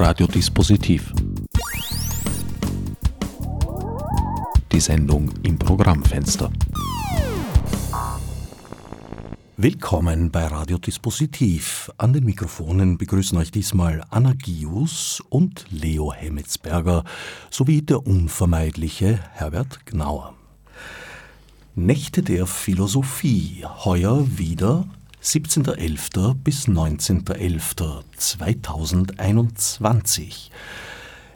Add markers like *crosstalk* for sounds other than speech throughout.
Radiodispositiv. Die Sendung im Programmfenster. Willkommen bei Radiodispositiv. An den Mikrofonen begrüßen euch diesmal Anna Gius und Leo Hemmetsberger sowie der unvermeidliche Herbert Gnauer. Nächte der Philosophie, heuer wieder 17.11. bis 19.11.2021.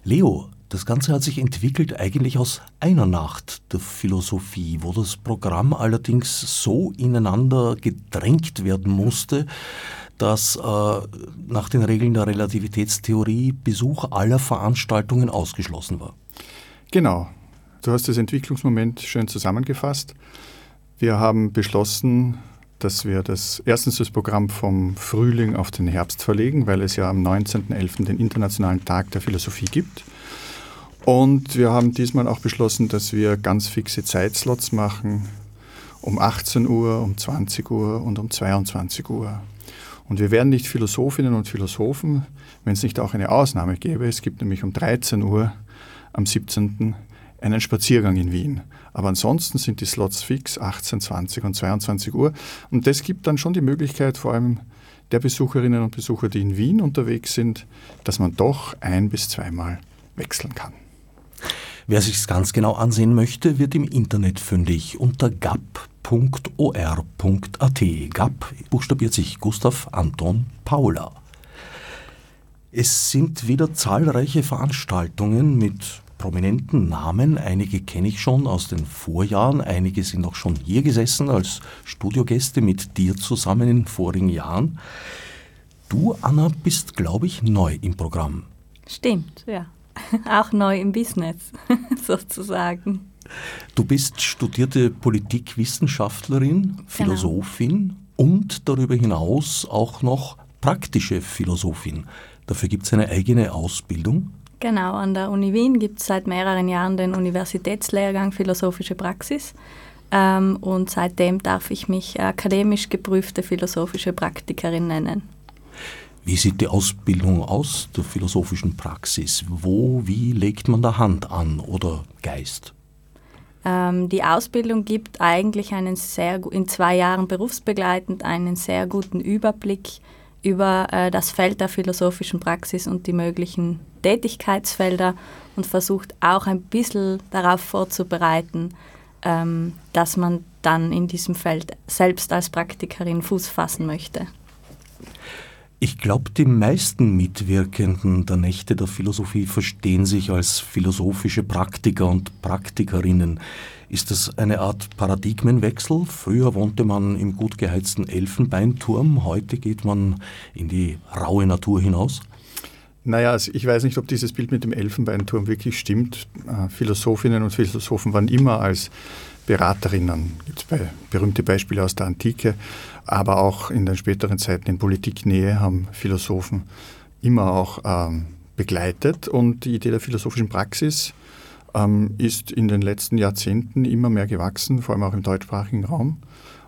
Leo, das Ganze hat sich entwickelt eigentlich aus einer Nacht der Philosophie, wo das Programm allerdings so ineinander gedrängt werden musste, dass äh, nach den Regeln der Relativitätstheorie Besuch aller Veranstaltungen ausgeschlossen war. Genau. Du hast das Entwicklungsmoment schön zusammengefasst. Wir haben beschlossen, dass wir das erstens das Programm vom Frühling auf den Herbst verlegen, weil es ja am 19.11. den Internationalen Tag der Philosophie gibt. Und wir haben diesmal auch beschlossen, dass wir ganz fixe Zeitslots machen, um 18 Uhr, um 20 Uhr und um 22 Uhr. Und wir werden nicht Philosophinnen und Philosophen, wenn es nicht auch eine Ausnahme gäbe. Es gibt nämlich um 13 Uhr am 17. einen Spaziergang in Wien. Aber ansonsten sind die Slots fix, 18, 20 und 22 Uhr. Und das gibt dann schon die Möglichkeit, vor allem der Besucherinnen und Besucher, die in Wien unterwegs sind, dass man doch ein bis zweimal wechseln kann. Wer sich ganz genau ansehen möchte, wird im Internet fündig unter gap.or.at. GAP buchstabiert sich Gustav Anton Paula. Es sind wieder zahlreiche Veranstaltungen mit prominenten Namen. Einige kenne ich schon aus den Vorjahren, einige sind auch schon hier gesessen als Studiogäste mit dir zusammen in vorigen Jahren. Du, Anna, bist, glaube ich, neu im Programm. Stimmt, ja. *laughs* Auch neu im Business, *laughs* sozusagen. Du bist studierte Politikwissenschaftlerin, genau. Philosophin genau. und darüber hinaus auch noch praktische Philosophin. Dafür gibt es eine eigene Ausbildung. Genau, an der Uni Wien gibt es seit mehreren Jahren den Universitätslehrgang Philosophische Praxis. Ähm, und seitdem darf ich mich akademisch geprüfte philosophische Praktikerin nennen. Wie sieht die Ausbildung aus der philosophischen Praxis? Wo, wie legt man da Hand an oder Geist? Ähm, die Ausbildung gibt eigentlich einen sehr, in zwei Jahren berufsbegleitend einen sehr guten Überblick über äh, das Feld der philosophischen Praxis und die möglichen Tätigkeitsfelder und versucht auch ein bisschen darauf vorzubereiten, ähm, dass man dann in diesem Feld selbst als Praktikerin Fuß fassen möchte. Ich glaube, die meisten Mitwirkenden der Nächte der Philosophie verstehen sich als philosophische Praktiker und Praktikerinnen. Ist das eine Art Paradigmenwechsel? Früher wohnte man im gut geheizten Elfenbeinturm, heute geht man in die raue Natur hinaus? Naja, also ich weiß nicht, ob dieses Bild mit dem Elfenbeinturm wirklich stimmt. Äh, Philosophinnen und Philosophen waren immer als Beraterinnen, gibt es berühmte Beispiele aus der Antike, aber auch in den späteren Zeiten in Politiknähe haben Philosophen immer auch ähm, begleitet. Und die Idee der philosophischen Praxis ähm, ist in den letzten Jahrzehnten immer mehr gewachsen, vor allem auch im deutschsprachigen Raum.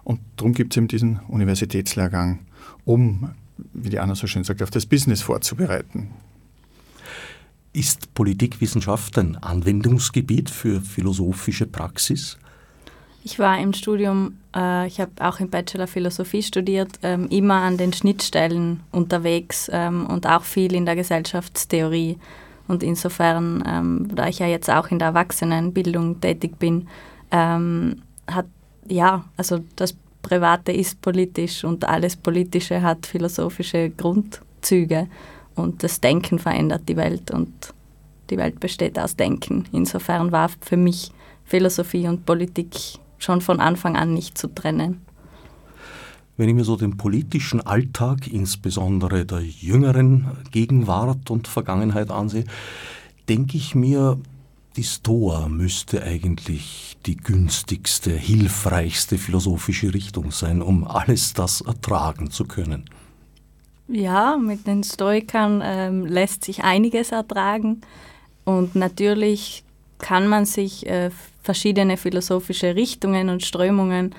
Und darum gibt es eben diesen Universitätslehrgang, um, wie die Anna so schön sagt, auf das Business vorzubereiten. Ist Politikwissenschaft ein Anwendungsgebiet für philosophische Praxis? Ich war im Studium, äh, ich habe auch im Bachelor Philosophie studiert, ähm, immer an den Schnittstellen unterwegs ähm, und auch viel in der Gesellschaftstheorie. Und insofern, ähm, da ich ja jetzt auch in der Erwachsenenbildung tätig bin, ähm, hat, ja, also das Private ist politisch und alles Politische hat philosophische Grundzüge und das Denken verändert die Welt und die Welt besteht aus Denken. Insofern war für mich Philosophie und Politik schon von Anfang an nicht zu trennen. Wenn ich mir so den politischen Alltag, insbesondere der jüngeren Gegenwart und Vergangenheit ansehe, denke ich mir, die Stoa müsste eigentlich die günstigste, hilfreichste philosophische Richtung sein, um alles das ertragen zu können. Ja, mit den Stoikern ähm, lässt sich einiges ertragen und natürlich kann man sich äh, verschiedene philosophische Richtungen und Strömungen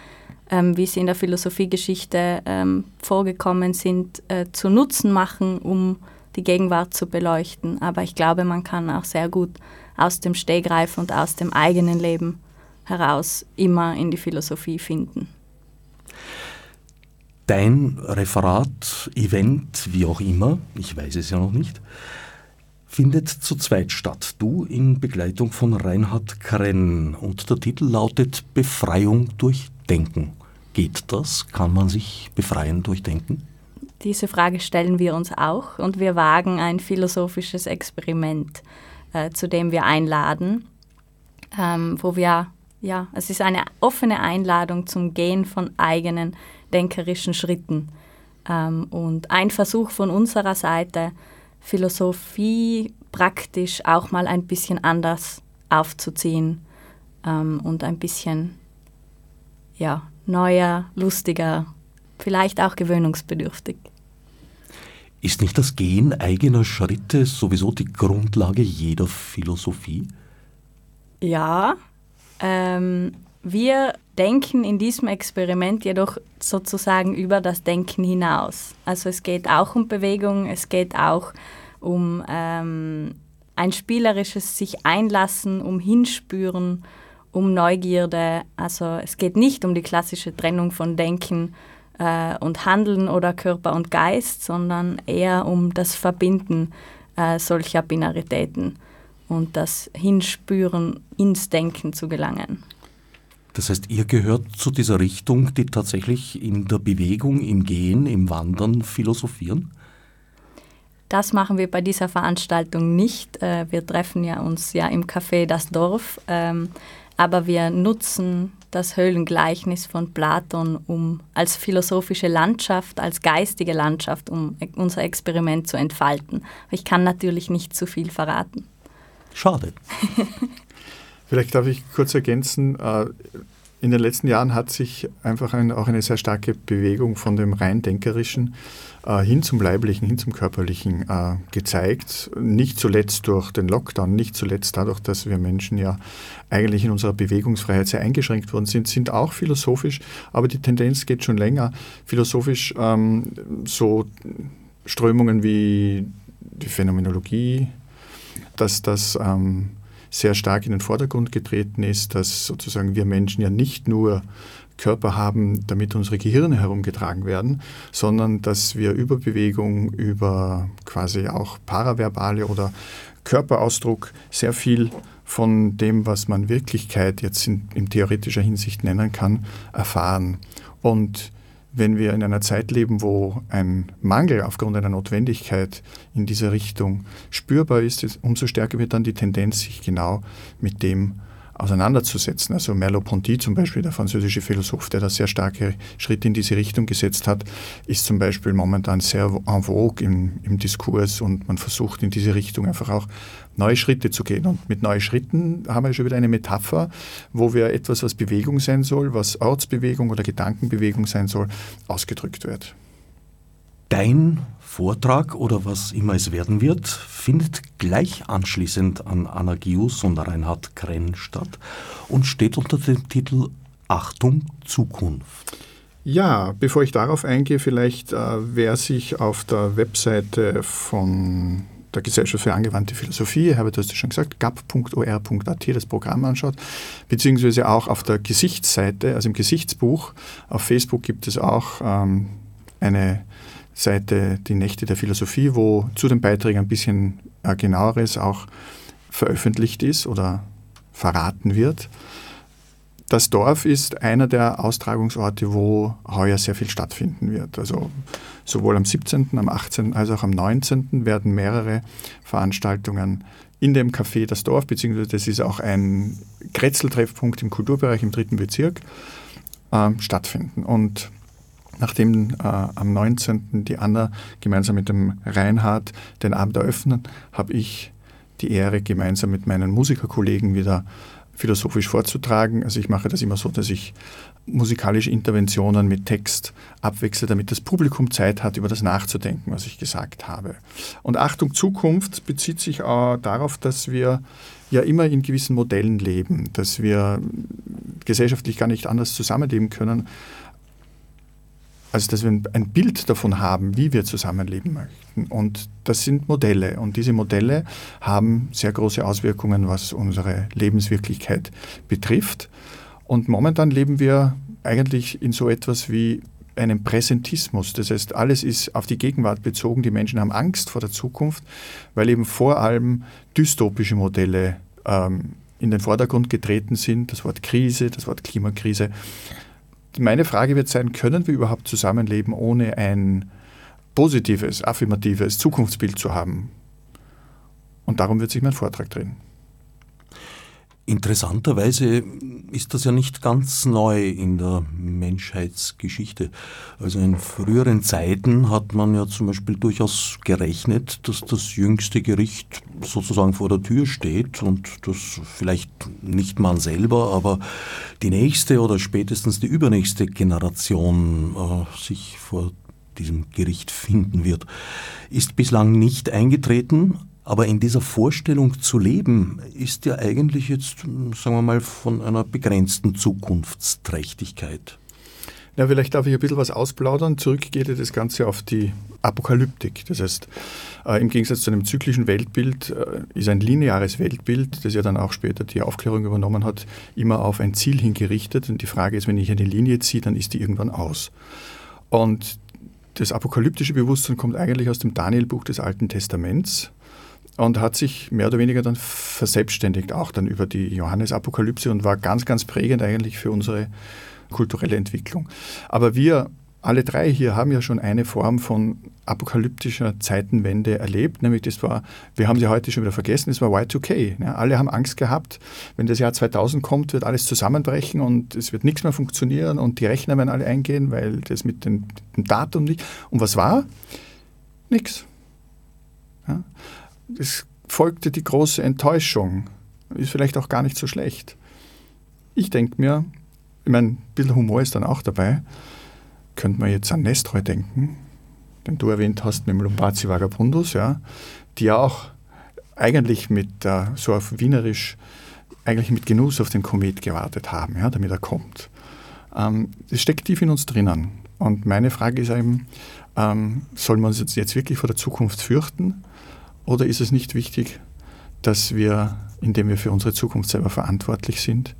ähm, wie sie in der Philosophiegeschichte ähm, vorgekommen sind, äh, zu Nutzen machen, um die Gegenwart zu beleuchten. Aber ich glaube, man kann auch sehr gut aus dem Stegreif und aus dem eigenen Leben heraus immer in die Philosophie finden. Dein Referat, Event, wie auch immer, ich weiß es ja noch nicht, findet zu zweit statt. Du in Begleitung von Reinhard Krenn und der Titel lautet Befreiung durch Denken. Geht das? Kann man sich befreien durch Denken? Diese Frage stellen wir uns auch und wir wagen ein philosophisches Experiment, äh, zu dem wir einladen, ähm, wo wir, ja, es ist eine offene Einladung zum Gehen von eigenen denkerischen Schritten. Ähm, und ein Versuch von unserer Seite, Philosophie praktisch auch mal ein bisschen anders aufzuziehen ähm, und ein bisschen ja, neuer, lustiger, vielleicht auch gewöhnungsbedürftig. Ist nicht das Gehen eigener Schritte sowieso die Grundlage jeder Philosophie? Ja, ähm, wir denken in diesem Experiment jedoch sozusagen über das Denken hinaus. Also es geht auch um Bewegung, es geht auch um ähm, ein spielerisches sich einlassen, um hinspüren, um Neugierde. Also es geht nicht um die klassische Trennung von Denken äh, und Handeln oder Körper und Geist, sondern eher um das Verbinden äh, solcher Binaritäten und das Hinspüren ins Denken zu gelangen. Das heißt, ihr gehört zu dieser Richtung, die tatsächlich in der Bewegung, im Gehen, im Wandern philosophieren? Das machen wir bei dieser Veranstaltung nicht. Äh, wir treffen ja uns ja im Café Das Dorf, ähm, aber wir nutzen das Höhlengleichnis von Platon um als philosophische Landschaft, als geistige Landschaft, um unser Experiment zu entfalten. Ich kann natürlich nicht zu viel verraten. Schade. *laughs* Vielleicht darf ich kurz ergänzen, äh, in den letzten Jahren hat sich einfach ein, auch eine sehr starke Bewegung von dem rein denkerischen äh, hin zum leiblichen, hin zum körperlichen äh, gezeigt. Nicht zuletzt durch den Lockdown, nicht zuletzt dadurch, dass wir Menschen ja eigentlich in unserer Bewegungsfreiheit sehr eingeschränkt worden sind, sind auch philosophisch, aber die Tendenz geht schon länger. Philosophisch ähm, so Strömungen wie die Phänomenologie, dass das ähm, sehr stark in den Vordergrund getreten ist, dass sozusagen wir Menschen ja nicht nur Körper haben, damit unsere Gehirne herumgetragen werden, sondern dass wir über Bewegung, über quasi auch paraverbale oder Körperausdruck sehr viel von dem, was man Wirklichkeit jetzt in, in theoretischer Hinsicht nennen kann, erfahren. Und wenn wir in einer Zeit leben, wo ein Mangel aufgrund einer Notwendigkeit in dieser Richtung spürbar ist, umso stärker wird dann die Tendenz, sich genau mit dem auseinanderzusetzen. Also Merleau-Ponty zum Beispiel, der französische Philosoph, der da sehr starke Schritte in diese Richtung gesetzt hat, ist zum Beispiel momentan sehr en vogue im, im Diskurs und man versucht in diese Richtung einfach auch neue Schritte zu gehen. Und mit neuen Schritten haben wir schon wieder eine Metapher, wo wir etwas, was Bewegung sein soll, was Ortsbewegung oder Gedankenbewegung sein soll, ausgedrückt wird. Dein Vortrag oder was immer es werden wird, findet gleich anschließend an Anna Gius und Reinhard Krenn statt und steht unter dem Titel Achtung Zukunft. Ja, bevor ich darauf eingehe, vielleicht äh, wer sich auf der Webseite von der Gesellschaft für angewandte Philosophie, Herbert, du hast es schon gesagt, gap.or.at das Programm anschaut, beziehungsweise auch auf der Gesichtsseite, also im Gesichtsbuch, auf Facebook gibt es auch ähm, eine Seite Die Nächte der Philosophie, wo zu den Beiträgen ein bisschen genaueres auch veröffentlicht ist oder verraten wird. Das Dorf ist einer der Austragungsorte, wo heuer sehr viel stattfinden wird. Also sowohl am 17., am 18. als auch am 19. werden mehrere Veranstaltungen in dem Café Das Dorf, beziehungsweise das ist auch ein Kretzeltreffpunkt im Kulturbereich im dritten Bezirk, äh, stattfinden. Und nachdem äh, am 19. die Anna gemeinsam mit dem Reinhard den Abend eröffnen, habe ich die Ehre, gemeinsam mit meinen Musikerkollegen wieder philosophisch vorzutragen. Also ich mache das immer so, dass ich musikalische Interventionen mit Text abwechsle, damit das Publikum Zeit hat, über das nachzudenken, was ich gesagt habe. Und Achtung, Zukunft bezieht sich auch darauf, dass wir ja immer in gewissen Modellen leben, dass wir gesellschaftlich gar nicht anders zusammenleben können Also, dass wir ein Bild davon haben, wie wir zusammenleben möchten. Und das sind Modelle. Und diese Modelle haben sehr große Auswirkungen, was unsere Lebenswirklichkeit betrifft. Und momentan leben wir eigentlich in so etwas wie einem Präsentismus. Das heißt, alles ist auf die Gegenwart bezogen. Die Menschen haben Angst vor der Zukunft, weil eben vor allem dystopische Modelle ähm, in den Vordergrund getreten sind. Das Wort Krise, das Wort Klimakrise meine Frage wird sein, können wir überhaupt zusammenleben, ohne ein positives, affirmatives Zukunftsbild zu haben? Und darum wird sich mein Vortrag drehen. Interessanterweise ist das ja nicht ganz neu in der Menschheitsgeschichte. Also in früheren Zeiten hat man ja zum Beispiel durchaus gerechnet, dass das jüngste Gericht sozusagen vor der Tür steht und dass vielleicht nicht man selber, aber die nächste oder spätestens die übernächste Generation äh, sich vor diesem Gericht finden wird. Ist bislang nicht eingetreten, aber in dieser Vorstellung zu leben, ist ja eigentlich jetzt, sagen wir mal, von einer begrenzten Zukunftsträchtigkeit. Ja, vielleicht darf ich ein bisschen was ausplaudern. Zurück geht das Ganze auf die Apokalyptik. Das heißt, äh, im Gegensatz zu einem zyklischen Weltbild äh, ist ein lineares Weltbild, das ja dann auch später die Aufklärung übernommen hat, immer auf ein Ziel hingerichtet. Und die Frage ist, wenn ich eine Linie ziehe, dann ist die irgendwann aus. Und das apokalyptische Bewusstsein kommt eigentlich aus dem Danielbuch des Alten Testaments und hat sich mehr oder weniger dann verselbstständigt, auch dann über die Johannesapokalypse und war ganz, ganz prägend eigentlich für unsere kulturelle Entwicklung. Aber wir alle drei hier haben ja schon eine Form von apokalyptischer Zeitenwende erlebt, nämlich das war, wir haben sie heute schon wieder vergessen, das war Y2K. Ja, alle haben Angst gehabt, wenn das Jahr 2000 kommt, wird alles zusammenbrechen und es wird nichts mehr funktionieren und die Rechner werden alle eingehen, weil das mit dem, dem Datum nicht. Und was war? Nix. Ja es folgte die große Enttäuschung. Ist vielleicht auch gar nicht so schlecht. Ich denke mir, ich meine, ein bisschen Humor ist dann auch dabei. Könnte man jetzt an Nestroy denken, den du erwähnt hast mit dem Lumbazi Vagabundus, ja, die auch eigentlich mit äh, so auf Wienerisch eigentlich mit Genuss auf den Komet gewartet haben, ja, damit er kommt. Ähm, das steckt tief in uns drinnen. Und meine Frage ist eben, ähm, soll man uns jetzt wirklich vor der Zukunft fürchten? Oder ist es nicht wichtig, dass wir, indem wir für unsere Zukunft selber verantwortlich sind,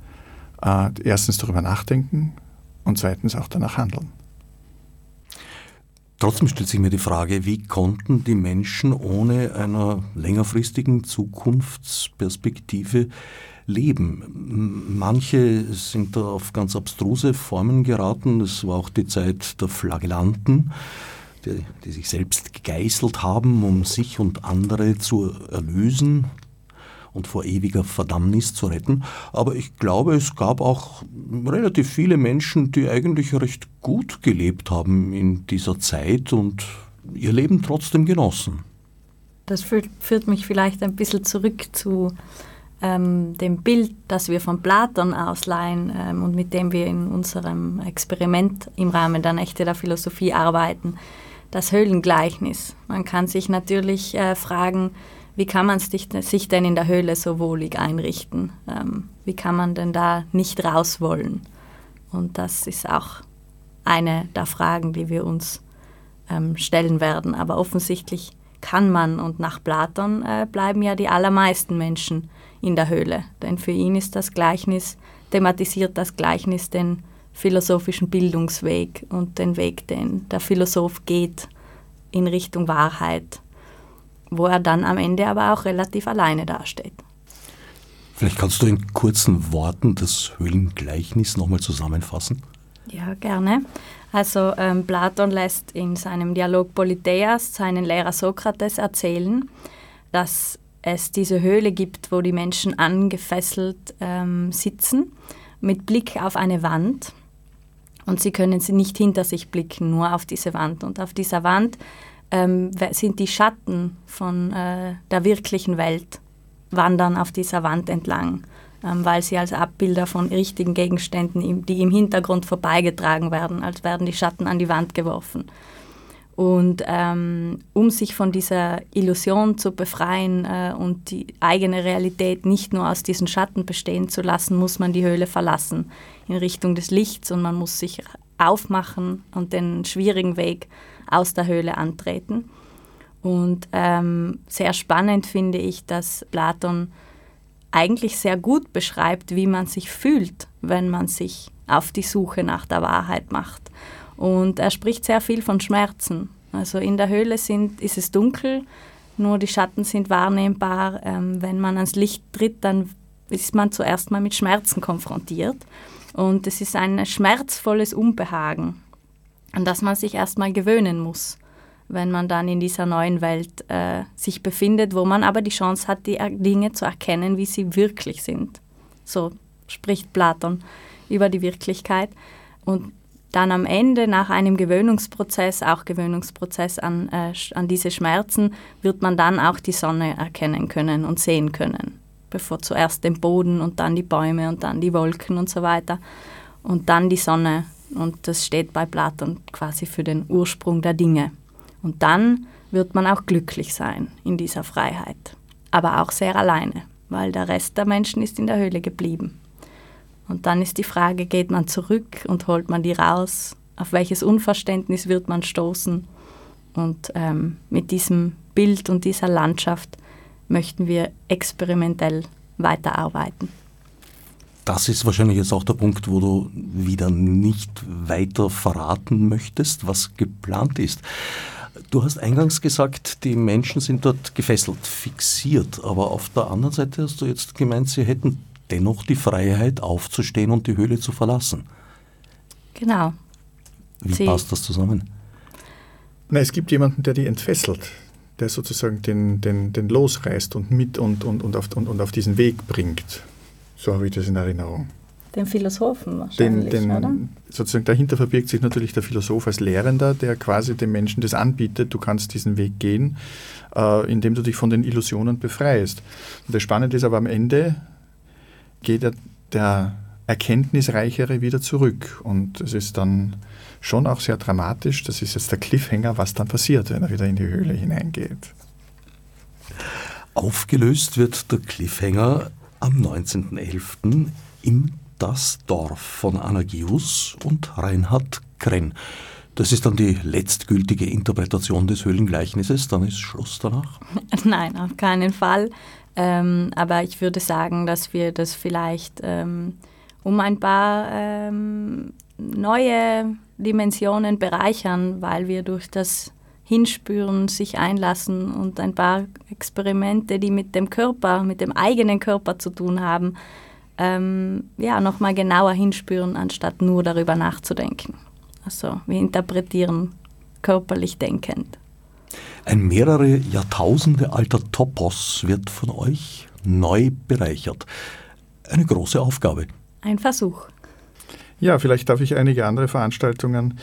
äh, erstens darüber nachdenken und zweitens auch danach handeln? Trotzdem stellt sich mir die Frage, wie konnten die Menschen ohne einer längerfristigen Zukunftsperspektive leben? Manche sind da auf ganz abstruse Formen geraten. Das war auch die Zeit der Flagellanten die, die sich selbst gegeißelt haben, um sich und andere zu erlösen und vor ewiger Verdammnis zu retten. Aber ich glaube, es gab auch relativ viele Menschen, die eigentlich recht gut gelebt haben in dieser Zeit und ihr Leben trotzdem genossen. Das führt, führt mich vielleicht ein bisschen zurück zu ähm, dem Bild, das wir von Platon ausleihen ähm, und mit dem wir in unserem Experiment im Rahmen der Nächte der Philosophie arbeiten das Höhlengleichnis. Man kann sich natürlich äh, fragen, wie kann man sich denn in der Höhle so wohlig einrichten? Ähm, wie kann man denn da nicht raus wollen? Und das ist auch eine der Fragen, die wir uns ähm, stellen werden. Aber offensichtlich kann man und nach Platon äh, bleiben ja die allermeisten Menschen in der Höhle. Denn für ihn ist das Gleichnis, thematisiert das Gleichnis den philosophischen Bildungsweg und den Weg, den der Philosoph geht in Richtung Wahrheit, wo er dann am Ende aber auch relativ alleine dasteht. Vielleicht kannst du in kurzen Worten das Höhlengleichnis nochmal zusammenfassen? Ja, gerne. Also ähm, Platon lässt in seinem Dialog Politeas seinen Lehrer Sokrates erzählen, dass es diese Höhle gibt, wo die Menschen angefesselt ähm, sitzen, mit Blick auf eine Wand und sie können sie nicht hinter sich blicken, nur auf diese Wand. Und auf dieser Wand ähm, sind die Schatten von äh, der wirklichen Welt, wandern auf dieser Wand entlang, ähm, weil sie als Abbilder von richtigen Gegenständen, die im Hintergrund vorbeigetragen werden, als werden die Schatten an die Wand geworfen. Und ähm, um sich von dieser Illusion zu befreien äh, und die eigene Realität nicht nur aus diesen Schatten bestehen zu lassen, muss man die Höhle verlassen in Richtung des Lichts und man muss sich aufmachen und den schwierigen Weg aus der Höhle antreten. Und ähm, sehr spannend finde ich, dass Platon eigentlich sehr gut beschreibt, wie man sich fühlt, wenn man sich auf die Suche nach der Wahrheit macht. Und er spricht sehr viel von Schmerzen. Also in der Höhle sind, ist es dunkel, nur die Schatten sind wahrnehmbar. Ähm, wenn man ans Licht tritt, dann ist man zuerst mal mit Schmerzen konfrontiert. Und es ist ein schmerzvolles Unbehagen, an das man sich erstmal gewöhnen muss, wenn man dann in dieser neuen Welt äh, sich befindet, wo man aber die Chance hat, die Dinge zu erkennen, wie sie wirklich sind. So spricht Platon über die Wirklichkeit. Und dann am Ende, nach einem Gewöhnungsprozess, auch Gewöhnungsprozess an, äh, an diese Schmerzen, wird man dann auch die Sonne erkennen können und sehen können. Bevor zuerst den Boden und dann die Bäume und dann die Wolken und so weiter. Und dann die Sonne. Und das steht bei Platon quasi für den Ursprung der Dinge. Und dann wird man auch glücklich sein in dieser Freiheit. Aber auch sehr alleine, weil der Rest der Menschen ist in der Höhle geblieben. Und dann ist die Frage, geht man zurück und holt man die raus? Auf welches Unverständnis wird man stoßen? Und ähm, mit diesem Bild und dieser Landschaft möchten wir experimentell weiterarbeiten. Das ist wahrscheinlich jetzt auch der Punkt, wo du wieder nicht weiter verraten möchtest, was geplant ist. Du hast eingangs gesagt, die Menschen sind dort gefesselt, fixiert, aber auf der anderen Seite hast du jetzt gemeint, sie hätten dennoch die Freiheit aufzustehen und die Höhle zu verlassen. Genau. Wie Sie passt das zusammen? Na, es gibt jemanden, der die entfesselt, der sozusagen den, den, den losreißt und mit und, und, und, auf, und, und auf diesen Weg bringt. So habe ich das in Erinnerung. Den Philosophen wahrscheinlich, den, den, oder? Sozusagen dahinter verbirgt sich natürlich der Philosoph als Lehrender, der quasi dem Menschen das anbietet, du kannst diesen Weg gehen, äh, indem du dich von den Illusionen befreist. Und das Spannende ist aber am Ende, geht der, der Erkenntnisreichere wieder zurück. Und es ist dann schon auch sehr dramatisch. Das ist jetzt der Cliffhanger, was dann passiert, wenn er wieder in die Höhle hineingeht. Aufgelöst wird der Cliffhanger am 19.11. im Das Dorf von Anagius und Reinhard Krenn. Das ist dann die letztgültige Interpretation des Höhlengleichnisses, dann ist Schluss danach? *laughs* Nein, auf keinen Fall. Ähm, aber ich würde sagen, dass wir das vielleicht ähm, um ein paar ähm, neue Dimensionen bereichern, weil wir durch das Hinspüren, sich einlassen und ein paar Experimente, die mit dem Körper, mit dem eigenen Körper zu tun haben, ähm, ja, nochmal genauer hinspüren, anstatt nur darüber nachzudenken. Also wir interpretieren körperlich denkend. Ein mehrere Jahrtausende alter Topos wird von euch neu bereichert. Eine große Aufgabe. Ein Versuch. Ja, vielleicht darf ich einige andere Veranstaltungen,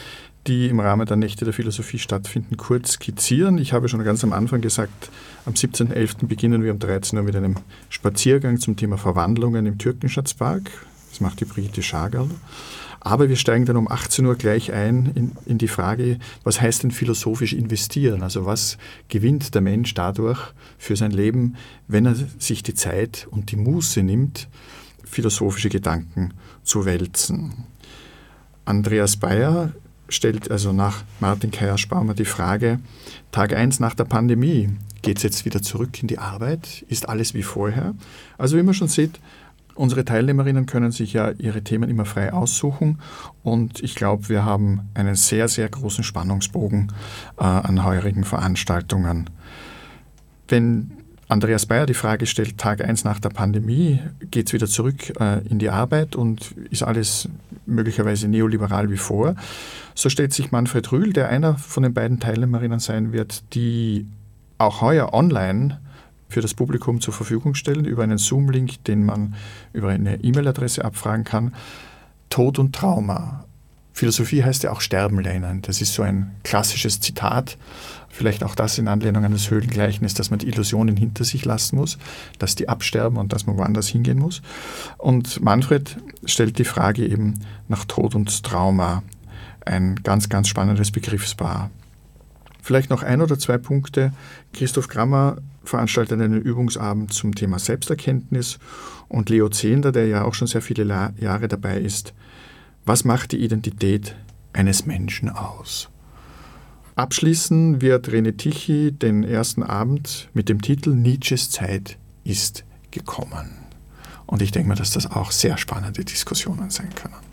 die im Rahmen der Nächte der Philosophie stattfinden, kurz skizzieren. Ich habe schon ganz am Anfang gesagt, am 17.11. beginnen wir um 13 Uhr mit einem Spaziergang zum Thema Verwandlungen im Türkenschatzpark. Das macht die Brigitte Schagerl. Aber wir steigen dann um 18 Uhr gleich ein in, in die Frage, was heißt denn philosophisch investieren? Also was gewinnt der Mensch dadurch für sein Leben, wenn er sich die Zeit und die Muße nimmt, philosophische Gedanken zu wälzen? Andreas Bayer stellt also nach Martin Keier-Spaumer die Frage, Tag 1 nach der Pandemie, geht es jetzt wieder zurück in die Arbeit? Ist alles wie vorher? Also wie man schon sieht, Unsere Teilnehmerinnen können sich ja ihre Themen immer frei aussuchen und ich glaube, wir haben einen sehr, sehr großen Spannungsbogen äh, an heurigen Veranstaltungen. Wenn Andreas Bayer die Frage stellt, Tag 1 nach der Pandemie, geht es wieder zurück äh, in die Arbeit und ist alles möglicherweise neoliberal wie vor, so stellt sich Manfred Rühl, der einer von den beiden Teilnehmerinnen sein wird, die auch heuer online für das Publikum zur Verfügung stellen über einen Zoom-Link, den man über eine E-Mail-Adresse abfragen kann. Tod und Trauma. Philosophie heißt ja auch Sterben lernen. Das ist so ein klassisches Zitat. Vielleicht auch das in Anlehnung an das Höhlengleichnis, dass man die Illusionen hinter sich lassen muss, dass die absterben und dass man woanders hingehen muss. Und Manfred stellt die Frage eben nach Tod und Trauma. Ein ganz, ganz spannendes Begriffspaar. Vielleicht noch ein oder zwei Punkte. Christoph Grammer veranstaltet einen Übungsabend zum Thema Selbsterkenntnis und Leo Zehnder, der ja auch schon sehr viele Jahre dabei ist, was macht die Identität eines Menschen aus. Abschließen wird René Tichy den ersten Abend mit dem Titel Nietzsches Zeit ist gekommen. Und ich denke mir, dass das auch sehr spannende Diskussionen sein können.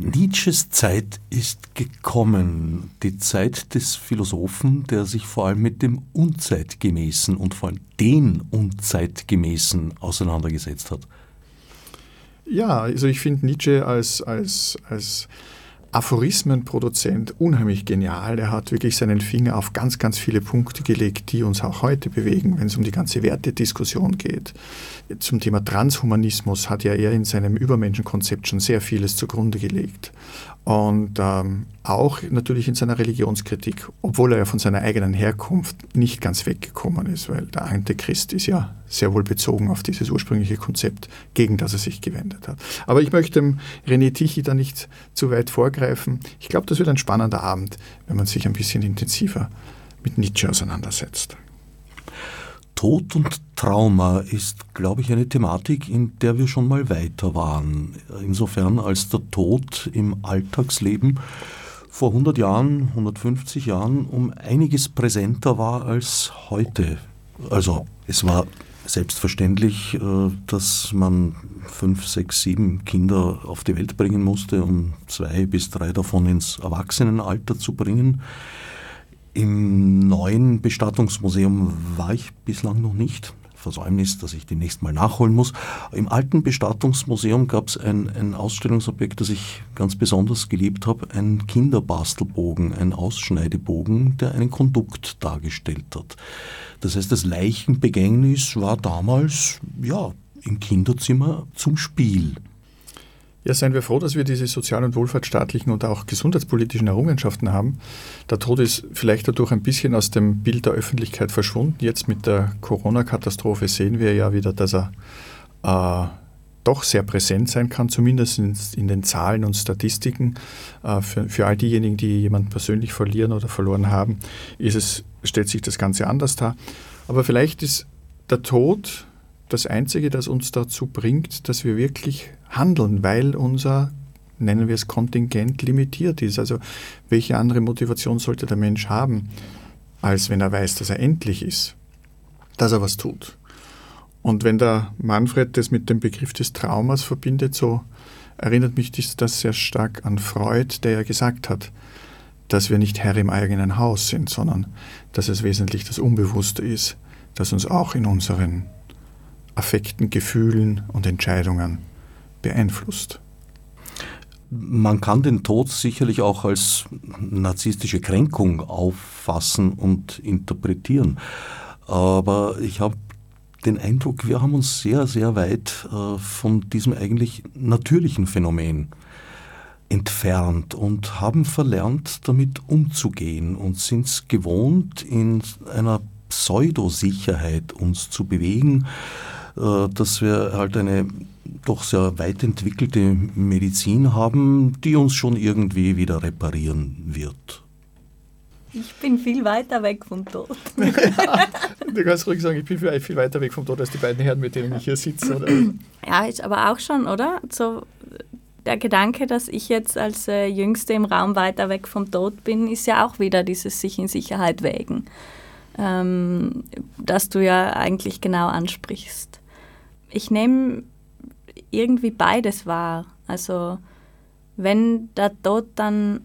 Nietzsches Zeit ist gekommen, die Zeit des Philosophen, der sich vor allem mit dem Unzeitgemäßen und vor allem den Unzeitgemäßen auseinandergesetzt hat. Ja, also ich finde Nietzsche als, als, als Aphorismenproduzent unheimlich genial. Er hat wirklich seinen Finger auf ganz, ganz viele Punkte gelegt, die uns auch heute bewegen, wenn es um die ganze Wertediskussion geht. Zum Thema Transhumanismus hat ja er in seinem Übermenschenkonzept schon sehr vieles zugrunde gelegt und ähm, auch natürlich in seiner Religionskritik, obwohl er ja von seiner eigenen Herkunft nicht ganz weggekommen ist, weil der Antichrist ist ja sehr wohl bezogen auf dieses ursprüngliche Konzept, gegen das er sich gewendet hat. Aber ich möchte dem René Tichy da nicht zu weit vorgreifen. Ich glaube, das wird ein spannender Abend, wenn man sich ein bisschen intensiver mit Nietzsche auseinandersetzt. Tod und Trauma ist, glaube ich, eine Thematik, in der wir schon mal weiter waren. Insofern als der Tod im Alltagsleben vor 100 Jahren, 150 Jahren um einiges präsenter war als heute. Also es war selbstverständlich, äh, dass man fünf, sechs, sieben Kinder auf die Welt bringen musste, um zwei bis drei davon ins Erwachsenenalter zu bringen. Im neuen Bestattungsmuseum war ich bislang noch nicht. Versäumnis, dass ich demnächst mal nachholen muss. Im alten Bestattungsmuseum gab es ein, ein Ausstellungsobjekt, das ich ganz besonders geliebt habe, ein Kinderbastelbogen, ein Ausschneidebogen, der einen Kondukt dargestellt hat. Das heißt, das Leichenbegängnis war damals ja im Kinderzimmer zum Spiel. Ja, seien wir froh, dass wir diese sozialen und wohlfahrtsstaatlichen und auch gesundheitspolitischen Errungenschaften haben. Der Tod ist vielleicht dadurch ein bisschen aus dem Bild der Öffentlichkeit verschwunden. Jetzt mit der Corona-Katastrophe sehen wir ja wieder, dass er äh, doch sehr präsent sein kann, zumindest in, in den Zahlen und Statistiken. Äh, für, für all diejenigen, die jemanden persönlich verlieren oder verloren haben, ist es, stellt sich das Ganze anders dar. Aber vielleicht ist der Tod das Einzige, das uns dazu bringt, dass wir wirklich handeln, weil unser, nennen wir es Kontingent, limitiert ist. Also welche andere Motivation sollte der Mensch haben, als wenn er weiß, dass er endlich ist, dass er was tut. Und wenn der Manfred das mit dem Begriff des Traumas verbindet, so erinnert mich das sehr stark an Freud, der ja gesagt hat, dass wir nicht Herr im eigenen Haus sind, sondern dass es wesentlich das Unbewusste ist, das uns auch in unseren Affekten, Gefühlen und Entscheidungen beeinflusst. Man kann den Tod sicherlich auch als narzisstische Kränkung auffassen und interpretieren. Aber ich habe den Eindruck, wir haben uns sehr, sehr weit äh, von diesem eigentlich natürlichen Phänomen entfernt und haben verlernt, damit umzugehen und sind es gewohnt, in einer Pseudosicherheit uns zu bewegen, dass wir halt eine doch sehr weit entwickelte Medizin haben, die uns schon irgendwie wieder reparieren wird. Ich bin viel weiter weg vom Tod. *laughs* ja, du kannst ruhig sagen, ich bin vielleicht viel weiter weg vom Tod als die beiden Herren, mit denen ich hier sitze. Oder? Ja, ist aber auch schon, oder? So der Gedanke, dass ich jetzt als äh, Jüngste im Raum weiter weg vom Tod bin, ist ja auch wieder dieses sich in Sicherheit wägen, ähm, das du ja eigentlich genau ansprichst ich nehme irgendwie beides wahr. Also wenn der Tod dann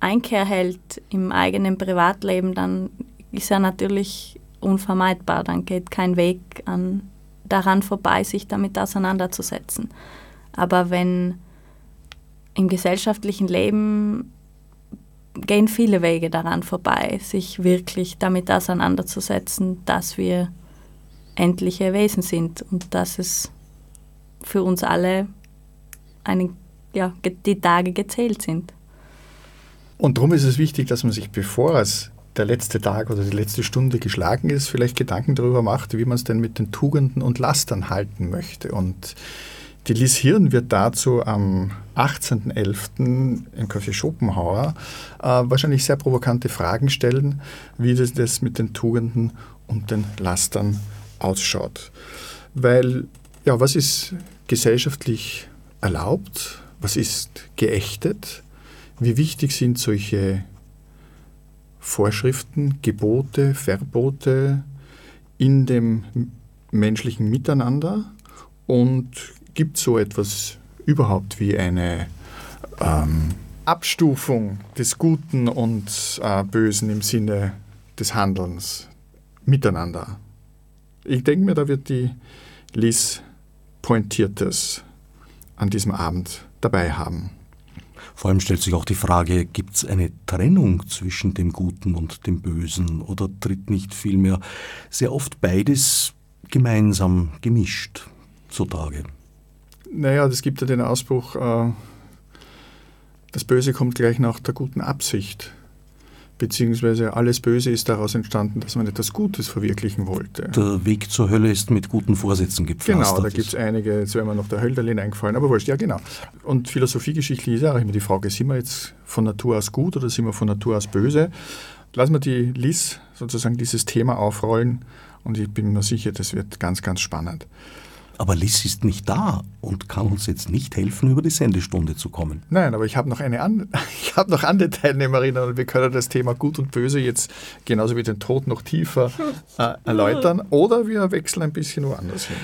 Einkehr hält im eigenen Privatleben, dann ist er natürlich unvermeidbar. Dann geht kein Weg an, daran vorbei, sich damit auseinanderzusetzen. Aber wenn im gesellschaftlichen Leben gehen viele Wege daran vorbei, sich wirklich damit auseinanderzusetzen, dass wir endliche Wesen sind und dass es für uns alle eine, ja, die Tage gezählt sind. Und darum ist es wichtig, dass man sich, bevor es der letzte Tag oder die letzte Stunde geschlagen ist, vielleicht Gedanken darüber macht, wie man es denn mit den Tugenden und Lastern halten möchte. Und die Lies Hirn wird dazu am 18.11. im Café Schopenhauer äh, wahrscheinlich sehr provokante Fragen stellen, wie das, das mit den Tugenden und den Lastern ausschaut. Weil, ja, was ist gesellschaftlich erlaubt? was ist geächtet, wie wichtig sind solche Vorschriften, Gebote, Verbote in dem menschlichen Miteinander und gibt so etwas überhaupt wie eine ähm, Abstufung des Guten und äh, Bösen im Sinne des Handelns miteinander. Ich denke mir, da wird die Liz Pointiertes an diesem Abend dabei haben. Vor allem stellt sich auch die Frage, gibt es eine Trennung zwischen dem Guten und dem Bösen oder tritt nicht vielmehr sehr oft beides gemeinsam gemischt zutage? Naja, es gibt ja den Ausbruch, äh, das Böse kommt gleich nach der guten Absicht beziehungsweise alles Böse ist daraus entstanden, dass man etwas Gutes verwirklichen wollte. Der Weg zur Hölle ist mit guten Vorsätzen gepflastert. Genau, da gibt es einige, jetzt wäre mir noch der Hölderlin eingefallen, aber wurscht, ja genau. Und philosophiegeschichtlich ist auch immer die Frage, sind wir jetzt von Natur aus gut oder sind wir von Natur aus böse? Lassen wir die Liz sozusagen dieses Thema aufrollen und ich bin mir sicher, das wird ganz, ganz spannend. Aber Liz ist nicht da und kann uns jetzt nicht helfen, über die Sendestunde zu kommen. Nein, aber ich habe noch eine an *laughs* ich habe noch andere Teilnehmerinnen und wir können das Thema Gut und Böse jetzt genauso wie den Tod noch tiefer äh, erläutern *laughs* oder wir wechseln ein bisschen woanders hin.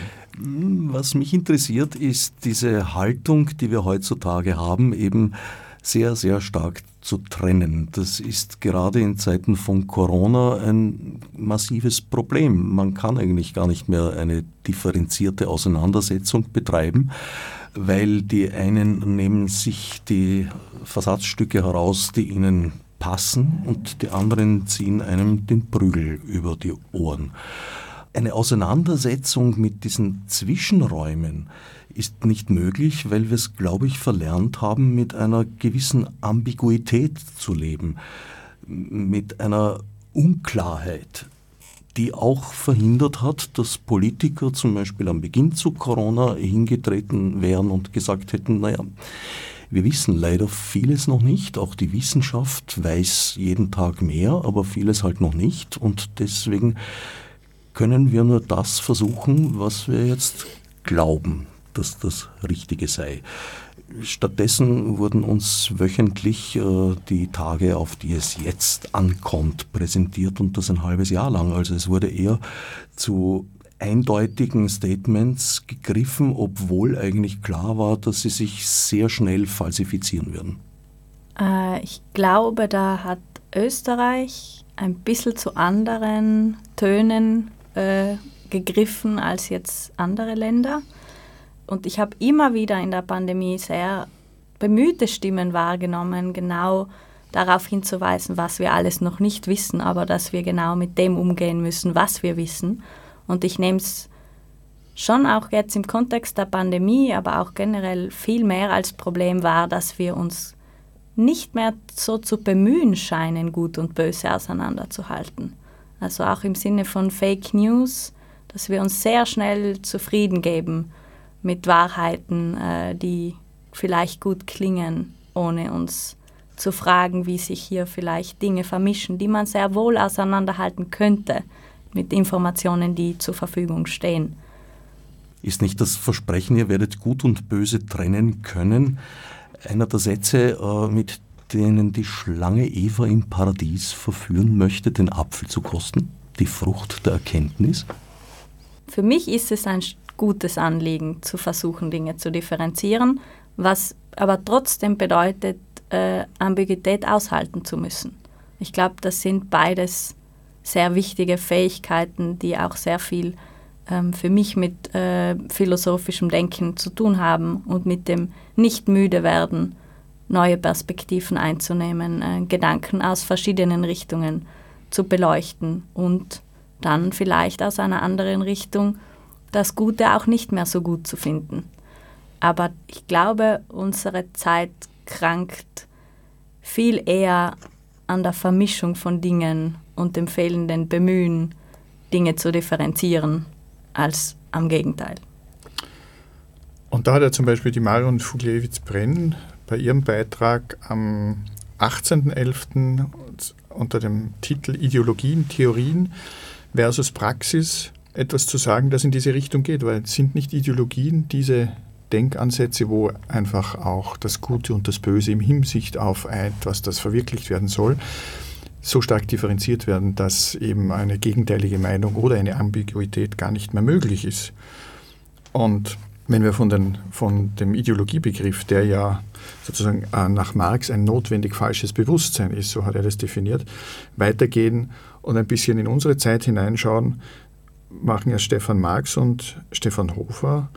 Was mich interessiert, ist diese Haltung, die wir heutzutage haben, eben sehr, sehr stark zu trennen. Das ist gerade in Zeiten von Corona ein massives Problem. Man kann eigentlich gar nicht mehr eine differenzierte Auseinandersetzung betreiben, weil die einen nehmen sich die Versatzstücke heraus, die ihnen passen und die anderen ziehen einem den Prügel über die Ohren. Eine Auseinandersetzung mit diesen Zwischenräumen, ist nicht möglich, weil wir es, glaube ich, verlernt haben, mit einer gewissen Ambiguität zu leben, mit einer Unklarheit, die auch verhindert hat, dass Politiker zum Beispiel am Beginn zu Corona hingetreten wären und gesagt hätten, naja, wir wissen leider vieles noch nicht, auch die Wissenschaft weiß jeden Tag mehr, aber vieles halt noch nicht. Und deswegen können wir nur das versuchen, was wir jetzt glauben dass das Richtige sei. Stattdessen wurden uns wöchentlich äh, die Tage, auf die es jetzt ankommt, präsentiert und das ein halbes Jahr lang. Also es wurde eher zu eindeutigen Statements gegriffen, obwohl eigentlich klar war, dass sie sich sehr schnell falsifizieren würden. Äh, ich glaube, da hat Österreich ein bisschen zu anderen Tönen äh, gegriffen als jetzt andere Länder. Und ich habe immer wieder in der Pandemie sehr bemühte Stimmen wahrgenommen, genau darauf hinzuweisen, was wir alles noch nicht wissen, aber dass wir genau mit dem umgehen müssen, was wir wissen. Und ich nehme es schon auch jetzt im Kontext der Pandemie, aber auch generell viel mehr als Problem wahr, dass wir uns nicht mehr so zu bemühen scheinen, gut und böse auseinanderzuhalten. Also auch im Sinne von Fake News, dass wir uns sehr schnell zufrieden geben mit Wahrheiten, äh, die vielleicht gut klingen, ohne uns zu fragen, wie sich hier vielleicht Dinge vermischen, die man sehr wohl auseinanderhalten könnte mit Informationen, die zur Verfügung stehen. Ist nicht das Versprechen, ihr werdet Gut und Böse trennen können, einer der Sätze, äh, mit denen die Schlange Eva im Paradies verführen möchte, den Apfel zu kosten, die Frucht der Erkenntnis? Für mich ist es ein gutes Anliegen, zu versuchen, Dinge zu differenzieren, was aber trotzdem bedeutet, äh, Ambiguität aushalten zu müssen. Ich glaube, das sind beides sehr wichtige Fähigkeiten, die auch sehr viel ähm, für mich mit äh, philosophischem Denken zu tun haben und mit dem nicht müde werden, neue Perspektiven einzunehmen, äh, Gedanken aus verschiedenen Richtungen zu beleuchten und dann vielleicht aus einer anderen Richtung das Gute auch nicht mehr so gut zu finden. Aber ich glaube, unsere Zeit krankt viel eher an der Vermischung von Dingen und dem fehlenden Bemühen, Dinge zu differenzieren, als am Gegenteil. Und da hat ja zum Beispiel die Marion Fuglewitz-Brenn bei ihrem Beitrag am 18.11. unter dem Titel Ideologien, Theorien versus Praxis etwas zu sagen, das in diese Richtung geht, weil sind nicht Ideologien diese Denkansätze, wo einfach auch das Gute und das Böse im Hinsicht auf etwas, das verwirklicht werden soll, so stark differenziert werden, dass eben eine gegenteilige Meinung oder eine Ambiguität gar nicht mehr möglich ist. Und wenn wir von, den, von dem Ideologiebegriff, der ja sozusagen äh, nach Marx ein notwendig falsches Bewusstsein ist, so hat er das definiert, weitergehen und ein bisschen in unsere Zeit hineinschauen, machen ja Stefan Marx und Stefan Hofer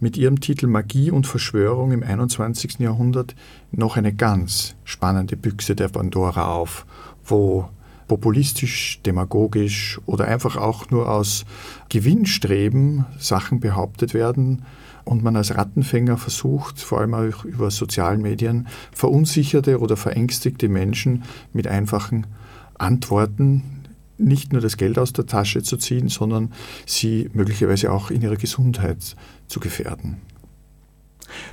mit ihrem Titel Magie und Verschwörung im 21. Jahrhundert noch eine ganz spannende Büchse der Pandora auf, wo populistisch, demagogisch oder einfach auch nur aus Gewinnstreben Sachen behauptet werden und man als Rattenfänger versucht, vor allem auch über sozialen Medien, verunsicherte oder verängstigte Menschen mit einfachen Antworten nicht nur das Geld aus der Tasche zu ziehen, sondern sie möglicherweise auch in ihrer Gesundheit zu gefährden.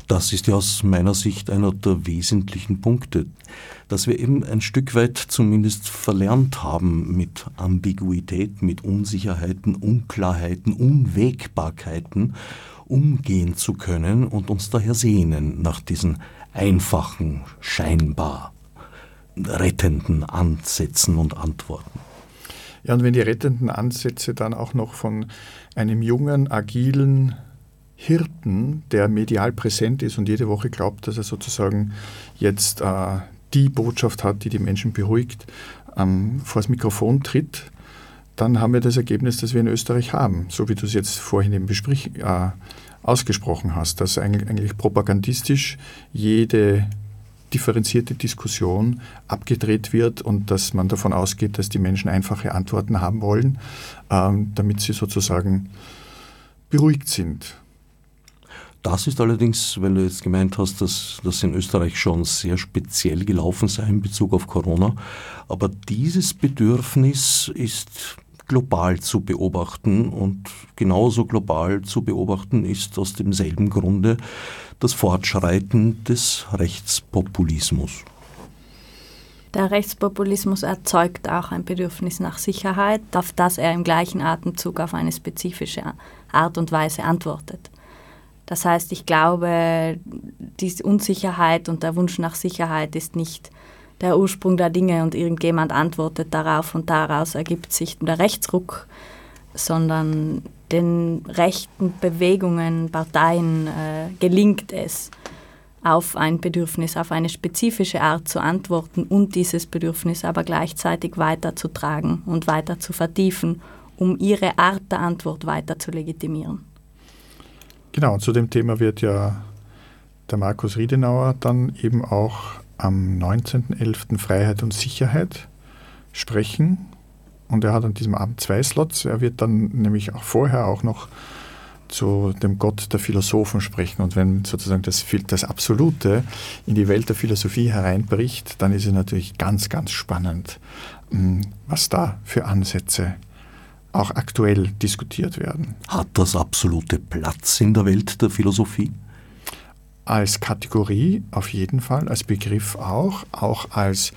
Das ist ja aus meiner Sicht einer der wesentlichen Punkte, dass wir eben ein Stück weit zumindest verlernt haben, mit Ambiguität, mit Unsicherheiten, Unklarheiten, Unwägbarkeiten umgehen zu können und uns daher sehnen nach diesen einfachen, scheinbar rettenden Ansätzen und Antworten. Ja, und wenn die rettenden Ansätze dann auch noch von einem jungen, agilen Hirten, der medial präsent ist und jede Woche glaubt, dass er sozusagen jetzt äh, die Botschaft hat, die die Menschen beruhigt, ähm, vor das Mikrofon tritt, dann haben wir das Ergebnis, das wir in Österreich haben, so wie du es jetzt vorhin im Besprich äh, ausgesprochen hast, dass eigentlich, eigentlich propagandistisch jede differenzierte Diskussion abgedreht wird und dass man davon ausgeht, dass die Menschen einfache Antworten haben wollen, ähm, damit sie sozusagen beruhigt sind. Das ist allerdings, weil du jetzt gemeint hast, dass das in Österreich schon sehr speziell gelaufen sei in Bezug auf Corona. Aber dieses Bedürfnis ist global zu beobachten und genauso global zu beobachten ist aus demselben Grunde das Fortschreiten des Rechtspopulismus. Der Rechtspopulismus erzeugt auch ein Bedürfnis nach Sicherheit, auf das er im gleichen Atemzug auf eine spezifische Art und Weise antwortet. Das heißt, ich glaube, diese Unsicherheit und der Wunsch nach Sicherheit ist nicht der Ursprung der Dinge und irgendjemand antwortet darauf und daraus ergibt sich der Rechtsruck, sondern den rechten Bewegungen, Parteien äh, gelingt es, auf ein Bedürfnis, auf eine spezifische Art zu antworten und dieses Bedürfnis aber gleichzeitig weiterzutragen und weiter zu vertiefen, um ihre Art der Antwort weiter zu legitimieren. Genau, und zu dem Thema wird ja der Markus Riedenauer dann eben auch am 19.11. Freiheit und Sicherheit sprechen. Und er hat an diesem Abend zwei Slots. Er wird dann nämlich auch vorher auch noch zu dem Gott der Philosophen sprechen. Und wenn sozusagen das, das Absolute in die Welt der Philosophie hereinbricht, dann ist es natürlich ganz, ganz spannend, hm, was da für Ansätze auch aktuell diskutiert werden. Hat das absolute Platz in der Welt der Philosophie? Als Kategorie auf jeden Fall, als Begriff auch, auch als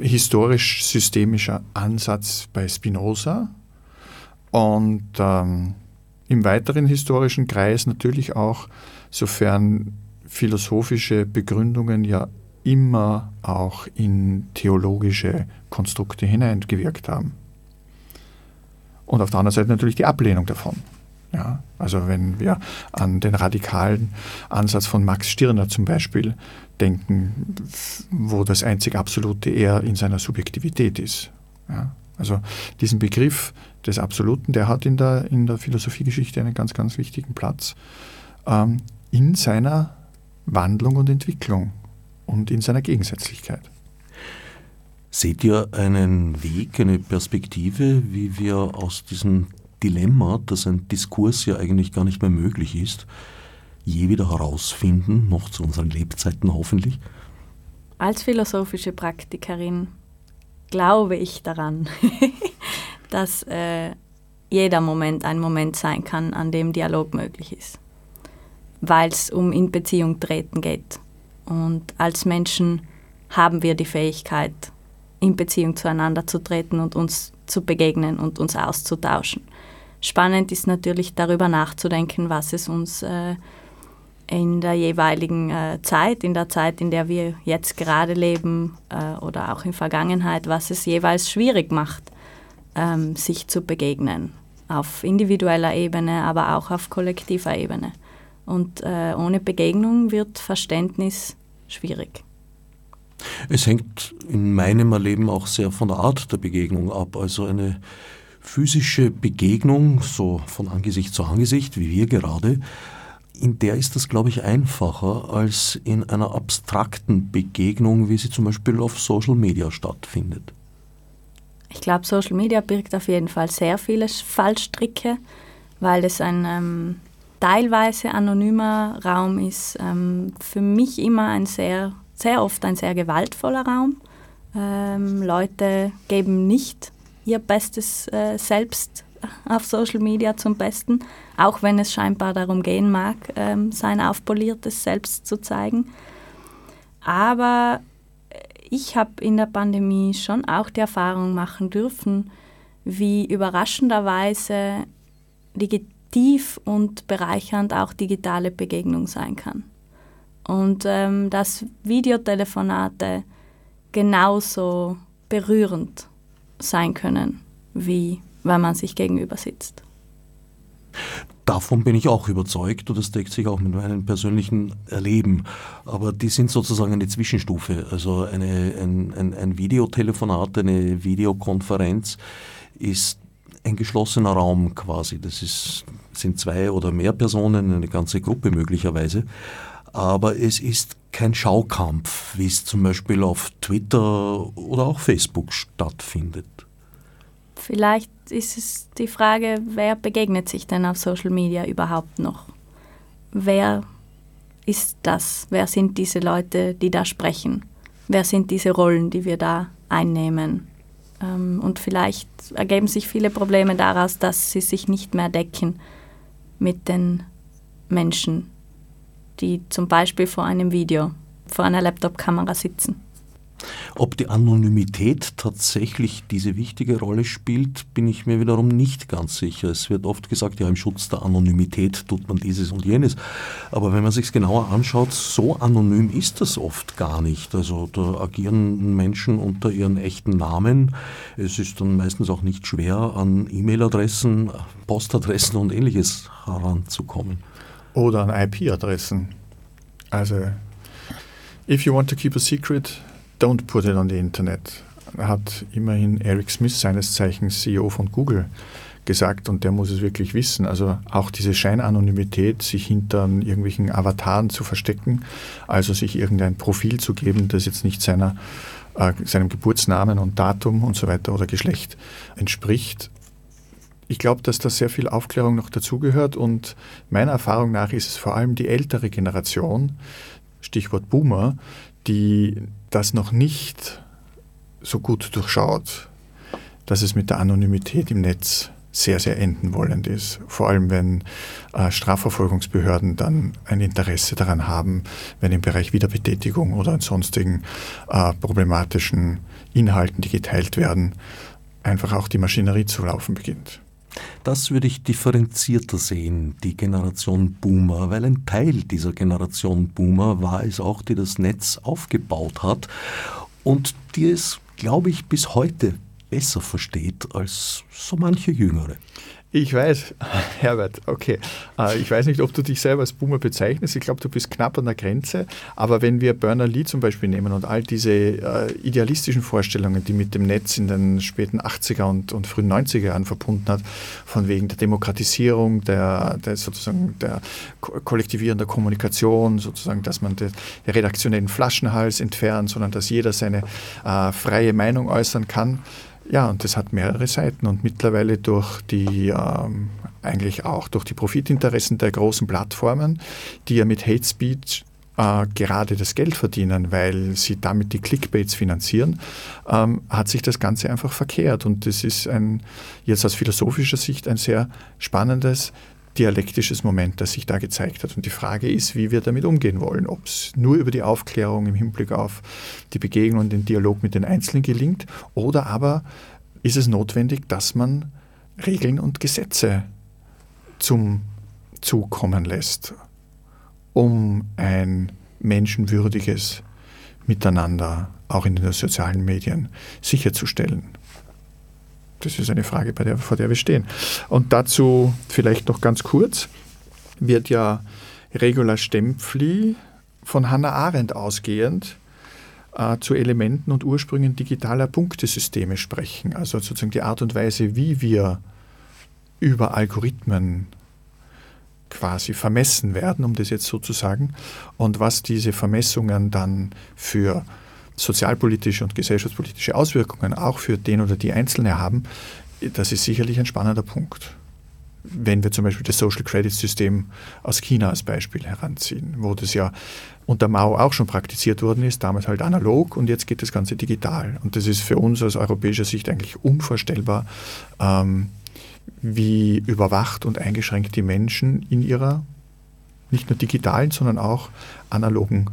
historisch-systemischer Ansatz bei Spinoza und ähm, im weiteren historischen Kreis natürlich auch, sofern philosophische Begründungen ja immer auch in theologische Konstrukte hineingewirkt haben. Und auf der anderen Seite natürlich die Ablehnung davon. Ja, also wenn wir an den radikalen Ansatz von Max Stirner zum Beispiel denken, wo das einzig Absolute eher in seiner Subjektivität ist. Ja, also diesen Begriff des Absoluten, der hat in der, in der Philosophiegeschichte einen ganz, ganz wichtigen Platz ähm, in seiner Wandlung und Entwicklung und in seiner Gegensätzlichkeit. Seht ihr einen Weg, eine Perspektive, wie wir aus diesem Dilemma, dass ein Diskurs ja eigentlich gar nicht mehr möglich ist, je wieder herausfinden, noch zu unseren Lebzeiten hoffentlich? Als philosophische Praktikerin glaube ich daran, *laughs* dass äh, jeder Moment ein Moment sein kann, an dem Dialog möglich ist, weil es um in Beziehung treten geht. Und als Menschen haben wir die Fähigkeit, in Beziehung zueinander zu treten und uns zu begegnen und uns auszutauschen. Spannend ist natürlich darüber nachzudenken, was es uns äh, in der jeweiligen äh, Zeit, in der Zeit, in der wir jetzt gerade leben äh, oder auch in Vergangenheit, was es jeweils schwierig macht, ähm, sich zu begegnen. Auf individueller Ebene, aber auch auf kollektiver Ebene. Und äh, ohne Begegnung wird Verständnis schwierig. Es hängt in meinem Erleben auch sehr von der Art der Begegnung ab. Also eine physische Begegnung, so von Angesicht zu Angesicht, wie wir gerade, in der ist das, glaube ich, einfacher als in einer abstrakten Begegnung, wie sie zum Beispiel auf Social Media stattfindet. Ich glaube, Social Media birgt auf jeden Fall sehr viele Fallstricke, weil es ein ähm, teilweise anonymer Raum ist. Ähm, für mich immer ein sehr, sehr oft ein sehr gewaltvoller Raum. Ähm, Leute geben nicht ihr bestes äh, Selbst auf Social Media zum Besten, auch wenn es scheinbar darum gehen mag, ähm, sein aufpoliertes Selbst zu zeigen. Aber ich habe in der Pandemie schon auch die Erfahrung machen dürfen, wie überraschenderweise tief und bereichernd auch digitale Begegnung sein kann. Und ähm, dass Videotelefonate genauso berührend sein können, wie wenn man sich gegenüber sitzt. Davon bin ich auch überzeugt und das deckt sich auch mit meinem persönlichen Erleben. Aber die sind sozusagen eine Zwischenstufe. Also eine, ein, ein, ein Videotelefonat, eine Videokonferenz ist ein geschlossener Raum quasi. Das ist, sind zwei oder mehr Personen, eine ganze Gruppe möglicherweise. Aber es ist kein Schaukampf, wie es zum Beispiel auf Twitter oder auch Facebook stattfindet. Vielleicht ist es die Frage, wer begegnet sich denn auf Social Media überhaupt noch? Wer ist das? Wer sind diese Leute, die da sprechen? Wer sind diese Rollen, die wir da einnehmen? Ähm, und vielleicht ergeben sich viele Probleme daraus, dass sie sich nicht mehr decken mit den Menschen, die zum Beispiel vor einem Video, vor einer Laptop-Kamera sitzen. Ob die Anonymität tatsächlich diese wichtige Rolle spielt, bin ich mir wiederum nicht ganz sicher. Es wird oft gesagt, ja, im Schutz der Anonymität tut man dieses und jenes. Aber wenn man sich genauer anschaut, so anonym ist das oft gar nicht. Also da agieren Menschen unter ihren echten Namen. Es ist dann meistens auch nicht schwer, an E-Mail-Adressen, Postadressen und ähnliches heranzukommen. Oder an IP-Adressen. Also, if you want to keep a secret, don't put it on the Internet, hat immerhin Eric Smith, seines Zeichens CEO von Google, gesagt und der muss es wirklich wissen. Also auch diese Scheinanonymität, sich hinter irgendwelchen Avataren zu verstecken, also sich irgendein Profil zu geben, das jetzt nicht seiner, äh, seinem Geburtsnamen und Datum und so weiter oder Geschlecht entspricht. Ich glaube, dass da sehr viel Aufklärung noch dazugehört und meiner Erfahrung nach ist es vor allem die ältere Generation, Stichwort Boomer, die das noch nicht so gut durchschaut, dass es mit der Anonymität im Netz sehr, sehr enden wollend ist. Vor allem, wenn äh, Strafverfolgungsbehörden dann ein Interesse daran haben, wenn im Bereich Wiederbetätigung oder in sonstigen äh, problematischen Inhalten, die geteilt werden, einfach auch die Maschinerie zu laufen beginnt. Das würde ich differenzierter sehen, die Generation Boomer, weil ein Teil dieser Generation Boomer war es auch, die das Netz aufgebaut hat und die es, glaube ich, bis heute besser versteht als so manche Jüngere. Ich weiß, *laughs* Herbert, okay. Äh, ich weiß nicht, ob du dich selber als Boomer bezeichnest. Ich glaube, du bist knapp an der Grenze. Aber wenn wir Bernard Lee zum Beispiel nehmen und all diese äh, idealistischen Vorstellungen, die mit dem Netz in den späten 80er und, und frühen 90er Jahren verbunden hat, von wegen der Demokratisierung, der, der sozusagen der Kollektivierung der Kommunikation, sozusagen, dass man den redaktionellen Flaschenhals entfernt, sondern dass jeder seine äh, freie Meinung äußern kann ja, und das hat mehrere Seiten und mittlerweile durch die ähm, eigentlich auch durch die Profitinteressen der großen Plattformen, die ja mit Hate Speech äh, gerade das Geld verdienen, weil sie damit die Clickbaits finanzieren, ähm, hat sich das Ganze einfach verkehrt. Und das ist ein, jetzt aus philosophischer Sicht ein sehr spannendes dialektisches Moment, das sich da gezeigt hat. Und die Frage ist, wie wir damit umgehen wollen. Ob es nur über die Aufklärung im Hinblick auf die Begegnung und den Dialog mit den Einzelnen gelingt oder aber ist es notwendig, dass man Regeln und Gesetze zum Zukommen lässt. um ein menschenwürdiges Miteinander auch in den sozialen Medien sicherzustellen? Das ist eine Frage, der, vor der wir stehen. Und dazu vielleicht noch ganz kurz, wird ja Regula Stempfli von Hannah Arendt ausgehend äh, zu Elementen und Ursprüngen digitaler Punktesysteme sprechen. Also sozusagen die Art und Weise, wie wir über Algorithmen quasi vermessen werden, um das jetzt so zu sagen, und was diese Vermessungen dann für sozialpolitische und gesellschaftspolitische Auswirkungen auch für den oder die Einzelne haben, das ist sicherlich ein spannender Punkt. Wenn wir zum Beispiel das Social Credit System aus China als Beispiel heranziehen, wo das ja unter Mao auch schon praktiziert worden ist, damals halt analog und jetzt geht das Ganze digital. Und das ist für uns aus europäischer Sicht eigentlich unvorstellbar, ähm, wie überwacht und eingeschränkt die Menschen in ihrer nicht nur digitalen, sondern auch analogen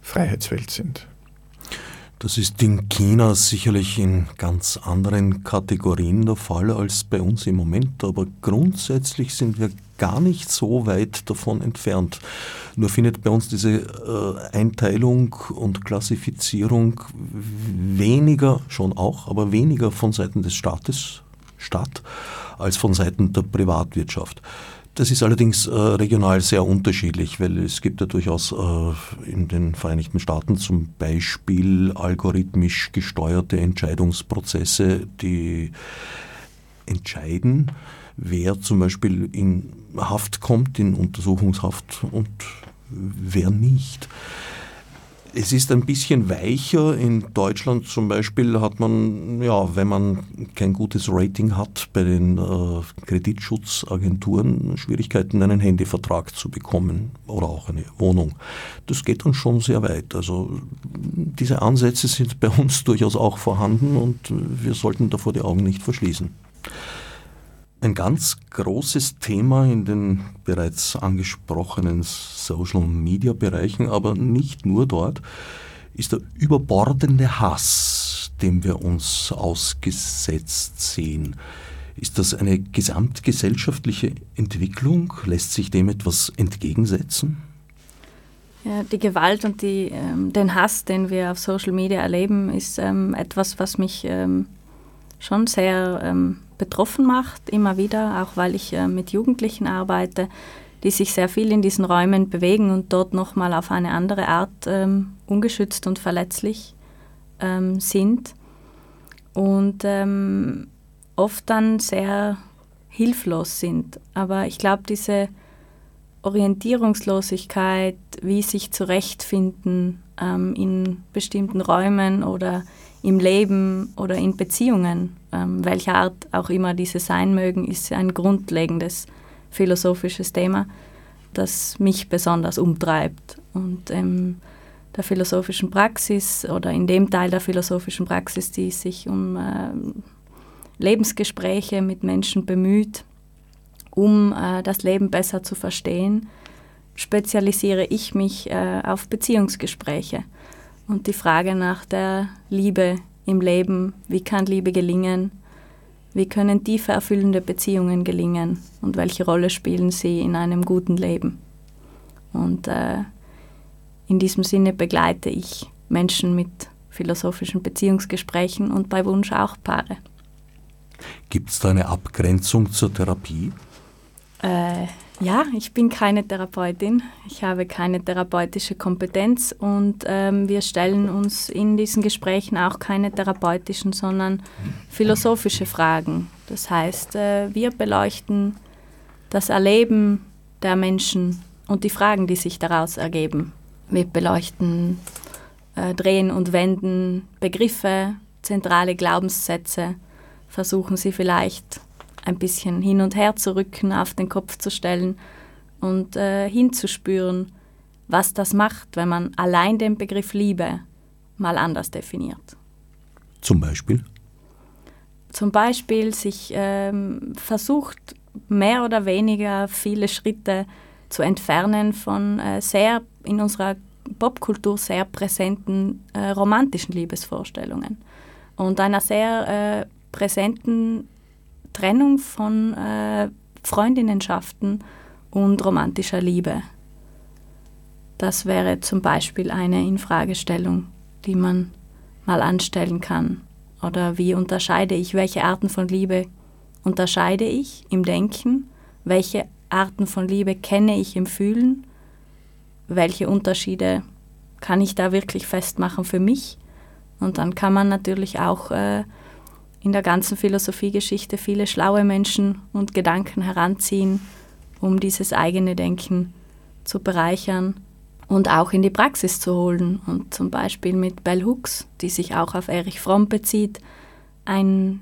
Freiheitswelt sind. Das ist in China sicherlich in ganz anderen Kategorien der Fall als bei uns im Moment, aber grundsätzlich sind wir gar nicht so weit davon entfernt. Nur findet bei uns diese äh, Einteilung und Klassifizierung weniger, schon auch, aber weniger von Seiten des Staates statt als von Seiten der Privatwirtschaft. Das ist allerdings äh, regional sehr unterschiedlich, weil es gibt ja durchaus äh, in den Vereinigten Staaten zum Beispiel algorithmisch gesteuerte Entscheidungsprozesse, die entscheiden, wer zum Beispiel in Haft kommt, in Untersuchungshaft und wer nicht. Es ist ein bisschen weicher. In Deutschland zum Beispiel hat man, ja, wenn man kein gutes Rating hat bei den äh, Kreditschutzagenturen, Schwierigkeiten, einen Handyvertrag zu bekommen oder auch eine Wohnung. Das geht dann schon sehr weit. Also diese Ansätze sind bei uns *laughs* durchaus auch vorhanden und wir sollten davor die Augen nicht verschließen. Ein ganz großes Thema in den bereits angesprochenen Social-Media-Bereichen, aber nicht nur dort, ist der überbordende Hass, dem wir uns ausgesetzt sehen. Ist das eine gesamtgesellschaftliche Entwicklung? Lässt sich dem etwas entgegensetzen? Ja, die Gewalt und die, ähm, den Hass, den wir auf Social Media erleben, ist ähm, etwas, was mich ähm, schon sehr ähm, betroffen macht, immer wieder, auch weil ich äh, mit Jugendlichen arbeite, die sich sehr viel in diesen Räumen bewegen und dort nochmal auf eine andere Art ähm, ungeschützt und verletzlich ähm, sind und ähm, oft dann sehr hilflos sind. Aber ich glaube, diese Orientierungslosigkeit, wie sich zurechtfinden ähm, in bestimmten Räumen oder im Leben oder in Beziehungen, ähm, welcher Art auch immer diese sein mögen, ist ein grundlegendes philosophisches Thema, das mich besonders umtreibt. Und ähm, der philosophischen Praxis oder in dem Teil der philosophischen Praxis, die sich um äh, Lebensgespräche mit Menschen bemüht, um äh, das Leben besser zu verstehen, spezialisiere ich mich äh, auf Beziehungsgespräche und die Frage nach der Liebe im Leben, wie kann Liebe gelingen, wie können tiefe erfüllende Beziehungen gelingen und welche Rolle spielen sie in einem guten Leben. Und äh, in diesem Sinne begleite ich Menschen mit philosophischen Beziehungsgesprächen und bei Wunsch auch Paare. Gibt es da eine Abgrenzung zur Therapie? Äh, ja, ich bin keine Therapeutin. Ich habe keine therapeutische Kompetenz und ähm, wir stellen uns in diesen Gesprächen auch keine therapeutischen, sondern philosophische Fragen. Das heißt, äh, wir beleuchten das Erleben der Menschen und die Fragen, die sich daraus ergeben. Wir beleuchten äh, Drehen und Wenden Begriffe, zentrale Glaubenssätze, versuchen sie vielleicht ein bisschen hin und her zu rücken, auf den Kopf zu stellen und äh, hinzuspüren, was das macht, wenn man allein den Begriff Liebe mal anders definiert. Zum Beispiel? Zum Beispiel sich ähm, versucht, mehr oder weniger viele Schritte zu entfernen von äh, sehr in unserer Popkultur sehr präsenten äh, romantischen Liebesvorstellungen und einer sehr äh, präsenten Trennung von äh, Freundinnenschaften und romantischer Liebe. Das wäre zum Beispiel eine Infragestellung, die man mal anstellen kann. Oder wie unterscheide ich, welche Arten von Liebe unterscheide ich im Denken, welche Arten von Liebe kenne ich im Fühlen, welche Unterschiede kann ich da wirklich festmachen für mich. Und dann kann man natürlich auch äh, in der ganzen Philosophiegeschichte viele schlaue Menschen und Gedanken heranziehen, um dieses eigene Denken zu bereichern und auch in die Praxis zu holen. Und zum Beispiel mit Bell Hooks, die sich auch auf Erich Fromm bezieht, ein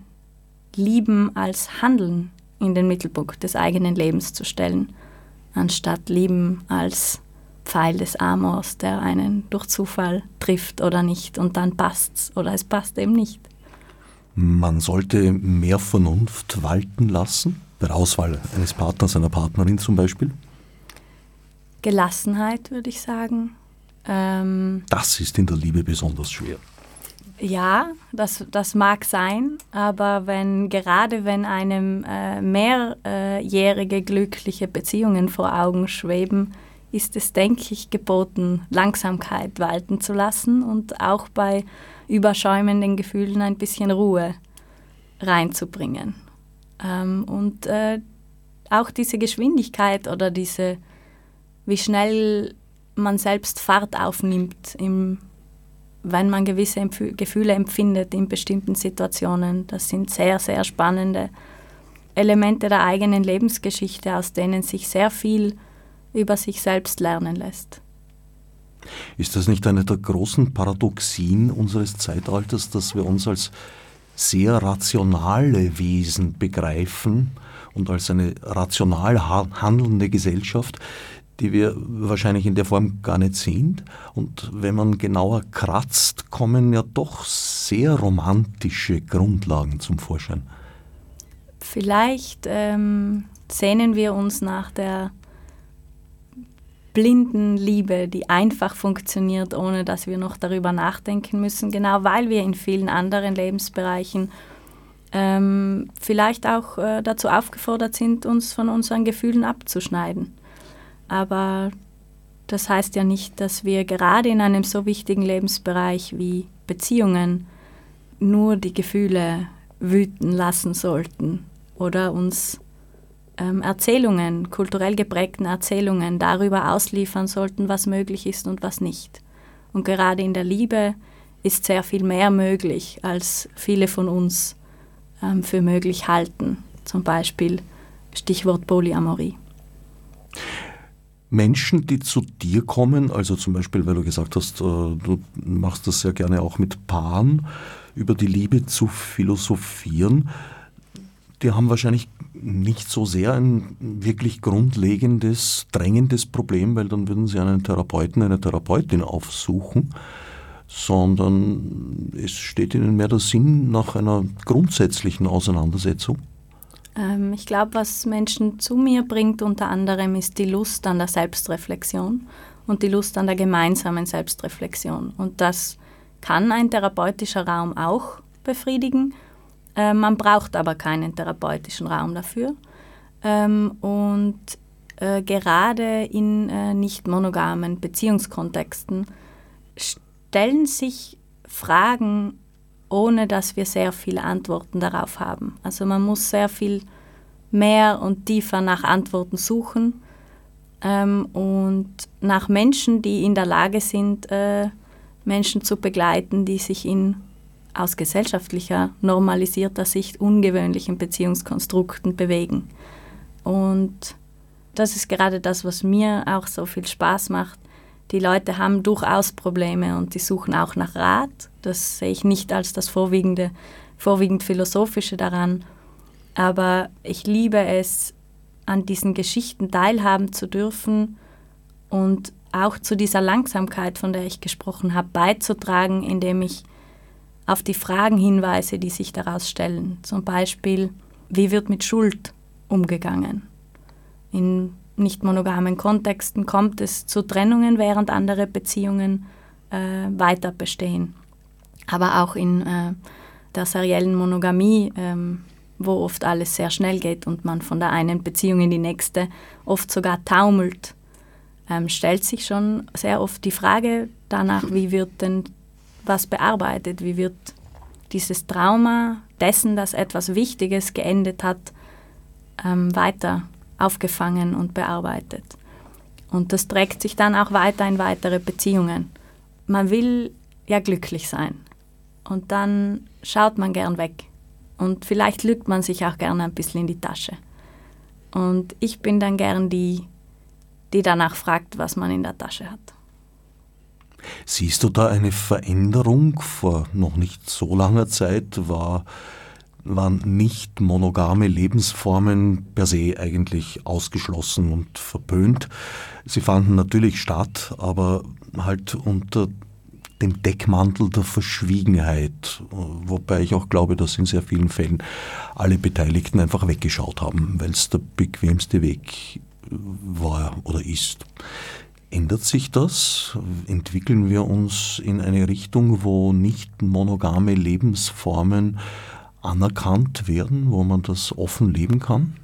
Lieben als Handeln in den Mittelpunkt des eigenen Lebens zu stellen, anstatt Lieben als Pfeil des Amors, der einen durch Zufall trifft oder nicht und dann passt's oder es passt eben nicht. Man sollte mehr Vernunft walten lassen, bei der Auswahl eines Partners, einer Partnerin zum Beispiel. Gelassenheit, würde ich sagen. Ähm, das ist in der Liebe besonders schwer. Ja, das, das mag sein, aber wenn gerade wenn einem äh, mehrjährige glückliche Beziehungen vor Augen schweben, ist es, denke ich, geboten, Langsamkeit walten zu lassen und auch bei überschäumenden Gefühlen ein bisschen Ruhe reinzubringen. Ähm, und äh, auch diese Geschwindigkeit oder diese, wie schnell man selbst Fahrt aufnimmt, im, wenn man gewisse Empf Gefühle empfindet in bestimmten Situationen, das sind sehr, sehr spannende Elemente der eigenen Lebensgeschichte, aus denen sich sehr viel über sich selbst lernen lässt. Ist das nicht eine der großen Paradoxien unseres Zeitalters, dass wir uns als sehr rationale Wesen begreifen und als eine rational handelnde Gesellschaft, die wir wahrscheinlich in der Form gar nicht sind. Und wenn man genauer kratzt, kommen ja doch sehr romantische Grundlagen zum Vorschein. Vielleicht ähm, sehnen wir uns nach der blinden Liebe, die einfach funktioniert, ohne dass wir noch darüber nachdenken müssen, genau weil wir in vielen anderen Lebensbereichen ähm, vielleicht auch äh, dazu aufgefordert sind, uns von unseren Gefühlen abzuschneiden. Aber das heißt ja nicht, dass wir gerade in einem so wichtigen Lebensbereich wie Beziehungen nur die Gefühle wüten lassen sollten oder uns ähm, Erzählungen, kulturell geprägten Erzählungen darüber ausliefern sollten, was möglich ist und was nicht. Und gerade in der Liebe ist sehr viel mehr möglich, als viele von uns ähm, für möglich halten. Zum Beispiel Stichwort Polyamorie. Menschen, die zu dir kommen, also zum Beispiel, weil du gesagt hast, äh, du machst das sehr gerne auch mit Paaren, über die Liebe zu philosophieren, die haben wahrscheinlich nicht so sehr ein wirklich grundlegendes, drängendes Problem, weil dann würden sie einen Therapeuten, eine Therapeutin aufsuchen, sondern es steht ihnen mehr der Sinn nach einer grundsätzlichen Auseinandersetzung. Ähm, ich glaube, was Menschen zu mir bringt unter anderem ist die Lust an der Selbstreflexion und die Lust an der gemeinsamen Selbstreflexion. Und das kann ein therapeutischer Raum auch befriedigen äh, man braucht aber keinen therapeutischen Raum dafür. Ähm, und äh, gerade in äh, nicht monogamen Beziehungskontexten stellen sich Fragen, ohne dass wir sehr viele Antworten darauf haben. Also man muss sehr viel mehr und tiefer nach Antworten suchen ähm, und nach Menschen, die in der Lage sind, äh, Menschen zu begleiten, die sich in aus gesellschaftlicher, normalisierter Sicht ungewöhnlichen Beziehungskonstrukten bewegen. Und das ist gerade das, was mir auch so viel Spaß macht. Die Leute haben durchaus Probleme und die suchen auch nach Rat. Das sehe ich nicht als das vorwiegende, vorwiegend philosophische daran. Aber ich liebe es, an diesen Geschichten teilhaben zu dürfen und auch zu dieser Langsamkeit, von der ich gesprochen habe, beizutragen, indem ich auf die Fragen hinweise, die sich daraus stellen. Zum Beispiel, wie wird mit Schuld umgegangen? In nicht monogamen Kontexten kommt es zu Trennungen, während andere Beziehungen äh, weiter bestehen. Aber auch in äh, der seriellen Monogamie, ähm, wo oft alles sehr schnell geht und man von der einen Beziehung in die nächste oft sogar taumelt, ähm, stellt sich schon sehr oft die Frage danach, wie wird denn was bearbeitet, wie wird dieses Trauma dessen, dass etwas Wichtiges geendet hat, ähm, weiter aufgefangen und bearbeitet. Und das trägt sich dann auch weiter in weitere Beziehungen. Man will ja glücklich sein. Und dann schaut man gern weg. Und vielleicht lügt man sich auch gerne ein bisschen in die Tasche. Und ich bin dann gern die, die danach fragt, was man in der Tasche hat. Siehst du da eine Veränderung? Vor noch nicht so langer Zeit war, waren nicht monogame Lebensformen per se eigentlich ausgeschlossen und verpönt. Sie fanden natürlich statt, aber halt unter dem Deckmantel der Verschwiegenheit, wobei ich auch glaube, dass in sehr vielen Fällen alle Beteiligten einfach weggeschaut haben, weil es der bequemste Weg war oder ist. Ändert sich das? Entwickeln wir uns in eine Richtung, wo nicht monogame Lebensformen anerkannt werden, wo man das offen leben kann?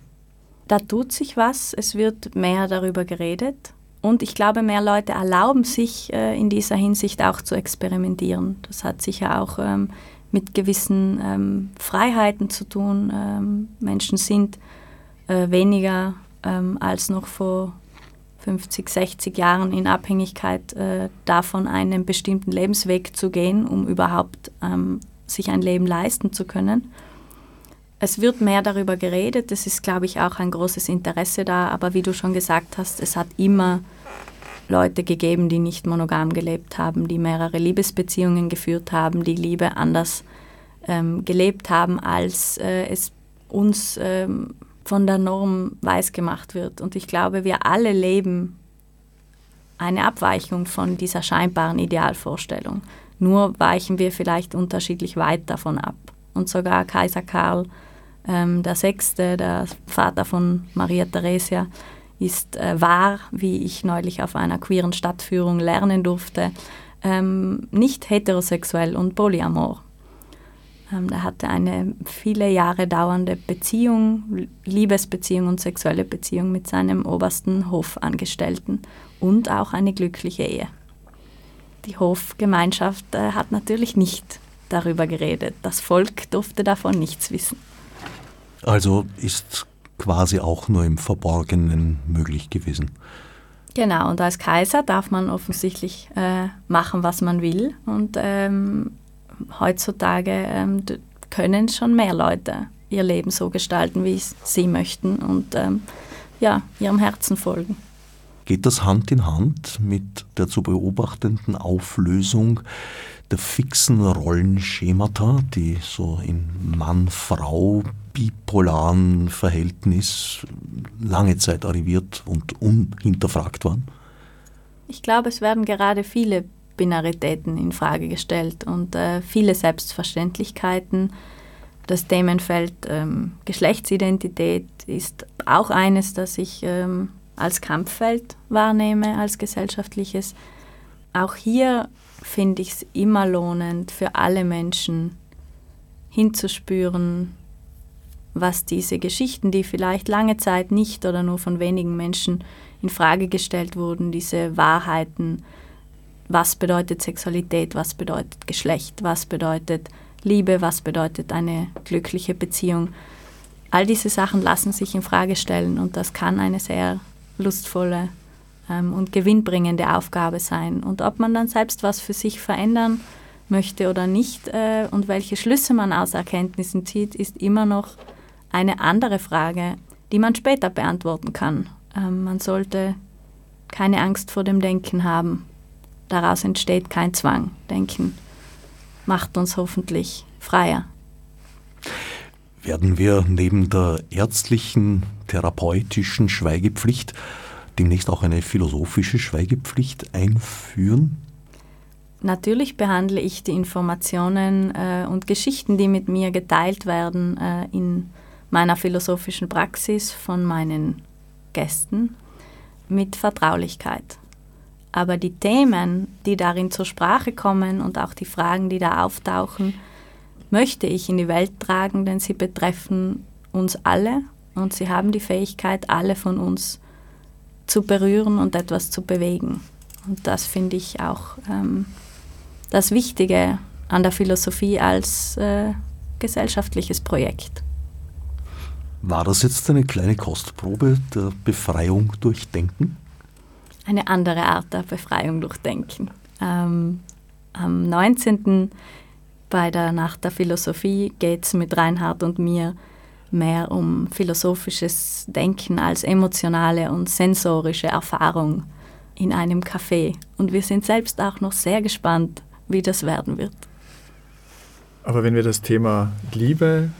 Da tut sich was, es wird mehr darüber geredet und ich glaube, mehr Leute erlauben sich äh, in dieser Hinsicht auch zu experimentieren. Das hat sicher auch ähm, mit gewissen ähm, Freiheiten zu tun. Ähm, Menschen sind äh, weniger als noch vor 50, 60 Jahren in Abhängigkeit äh, davon, einen bestimmten Lebensweg zu gehen, um überhaupt ähm, sich ein Leben leisten zu können. Es wird mehr darüber geredet, es ist, glaube ich, auch ein großes Interesse da, aber wie du schon gesagt hast, es hat immer Leute gegeben, die nicht monogam gelebt haben, die mehrere Liebesbeziehungen geführt haben, die Liebe anders ähm, gelebt haben, als äh, es uns ähm, von der Norm weiß gemacht wird. Und ich glaube, wir alle leben eine Abweichung von dieser scheinbaren Idealvorstellung. Nur weichen wir vielleicht unterschiedlich weit davon ab. Und sogar Kaiser Karl ähm, der Sechste, der Vater von Maria Theresia, ist äh, wahr, wie ich neulich auf einer queeren Stadtführung lernen durfte, ähm, nicht heterosexuell und polyamor. Ähm, er hatte eine viele Jahre dauernde Beziehung, Liebesbeziehung und sexuelle Beziehung mit seinem obersten Hofangestellten und auch eine glückliche Ehe. Die Hofgemeinschaft äh, hat natürlich nicht darüber geredet. Das Volk durfte davon nichts wissen. Also ist quasi auch nur im Verborgenen möglich gewesen. Genau, und als Kaiser darf man offensichtlich äh, machen, was man will. Und ähm, heutzutage ähm, können schon mehr Leute ihr Leben so gestalten, wie sie möchten und ähm, ja, ihrem Herzen folgen. Geht das Hand in Hand mit der zu beobachtenden Auflösung der fixen Rollenschemata, die so in Mann-Frau bipolaren Verhältnis lange Zeit arriviert und unhinterfragt waren? Ich glaube, es werden gerade viele Binaritäten in Frage gestellt und äh, viele Selbstverständlichkeiten. Das Themenfeld ähm, Geschlechtsidentität ist auch eines, das ich ähm, als Kampffeld wahrnehme, als gesellschaftliches. Auch hier finde ich es immer lohnend für alle Menschen hinzuspüren, was diese Geschichten, die vielleicht lange Zeit nicht oder nur von wenigen Menschen in Frage gestellt wurden, diese Wahrheiten, was bedeutet Sexualität, was bedeutet Geschlecht, was bedeutet Liebe, was bedeutet eine glückliche Beziehung. All diese Sachen lassen sich in Frage stellen und das kann eine sehr lustvolle ähm, und gewinnbringende Aufgabe sein. Und ob man dann selbst was für sich verändern möchte oder nicht äh, und welche Schlüsse man aus Erkenntnissen zieht, ist immer noch eine andere Frage, die man später beantworten kann. Ähm, man sollte keine Angst vor dem Denken haben daraus entsteht kein Zwang. Denken macht uns hoffentlich freier. Werden wir neben der ärztlichen, therapeutischen Schweigepflicht demnächst auch eine philosophische Schweigepflicht einführen? Natürlich behandle ich die Informationen äh, und Geschichten, die mit mir geteilt werden, äh, in meiner philosophischen Praxis von meinen Gästen mit Vertraulichkeit. Aber die Themen, die darin zur Sprache kommen und auch die Fragen, die da auftauchen, möchte ich in die Welt tragen, denn sie betreffen uns alle und sie haben die Fähigkeit, alle von uns zu berühren und etwas zu bewegen. Und das finde ich auch ähm, das Wichtige an der Philosophie als äh, gesellschaftliches Projekt. War das jetzt eine kleine Kostprobe der Befreiung durch Denken? Eine andere Art der Befreiung durch Denken. Ähm, am 19. bei der Nacht der Philosophie geht es mit Reinhard und mir mehr um philosophisches Denken als emotionale und sensorische Erfahrung in einem Café. Und wir sind selbst auch noch sehr gespannt, wie das werden wird. Aber wenn wir das Thema Liebe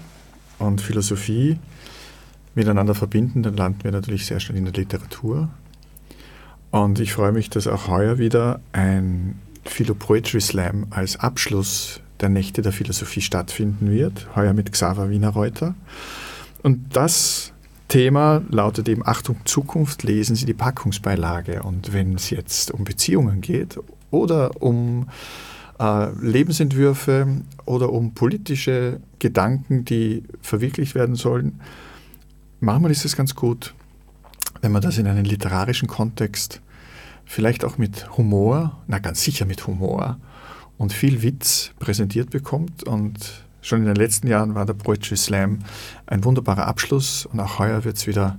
und Philosophie miteinander verbinden, dann landen wir natürlich sehr schnell in der Literatur. Und ich freue mich, dass auch heuer wieder ein Philo Poetry Slam als Abschluss der Nächte der Philosophie stattfinden wird, heuer mit Xaver Wienerreuter. Und das Thema lautet eben Achtung Zukunft, lesen Sie die Packungsbeilage. Und wenn es jetzt um Beziehungen geht oder um äh, Lebensentwürfe oder um politische Gedanken, die verwirklicht werden sollen, manchmal ist es ganz gut, wenn man das in einen literarischen Kontext, vielleicht auch mit Humor, na ganz sicher mit Humor und viel Witz präsentiert bekommt. Und schon in den letzten Jahren war der Poetry Slam ein wunderbarer Abschluss und auch heuer wird es wieder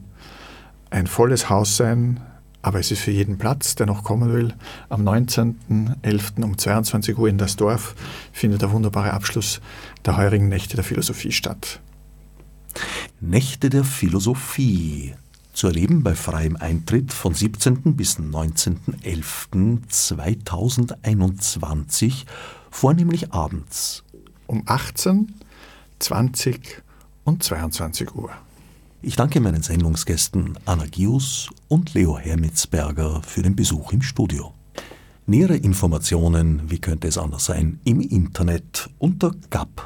ein volles Haus sein, aber es ist für jeden Platz, der noch kommen will. Am 19.11. um 22 Uhr in das Dorf findet der wunderbare Abschluss der heurigen Nächte der Philosophie statt. Nächte der Philosophie. Zu erleben bei freiem Eintritt von 17. bis 19.11.2021, vornehmlich abends. Um 18, 20 und 22 Uhr. Ich danke meinen Sendungsgästen Anna Gius und Leo Hermitzberger für den Besuch im Studio. Nähere Informationen, wie könnte es anders sein, im Internet unter gap.or.at.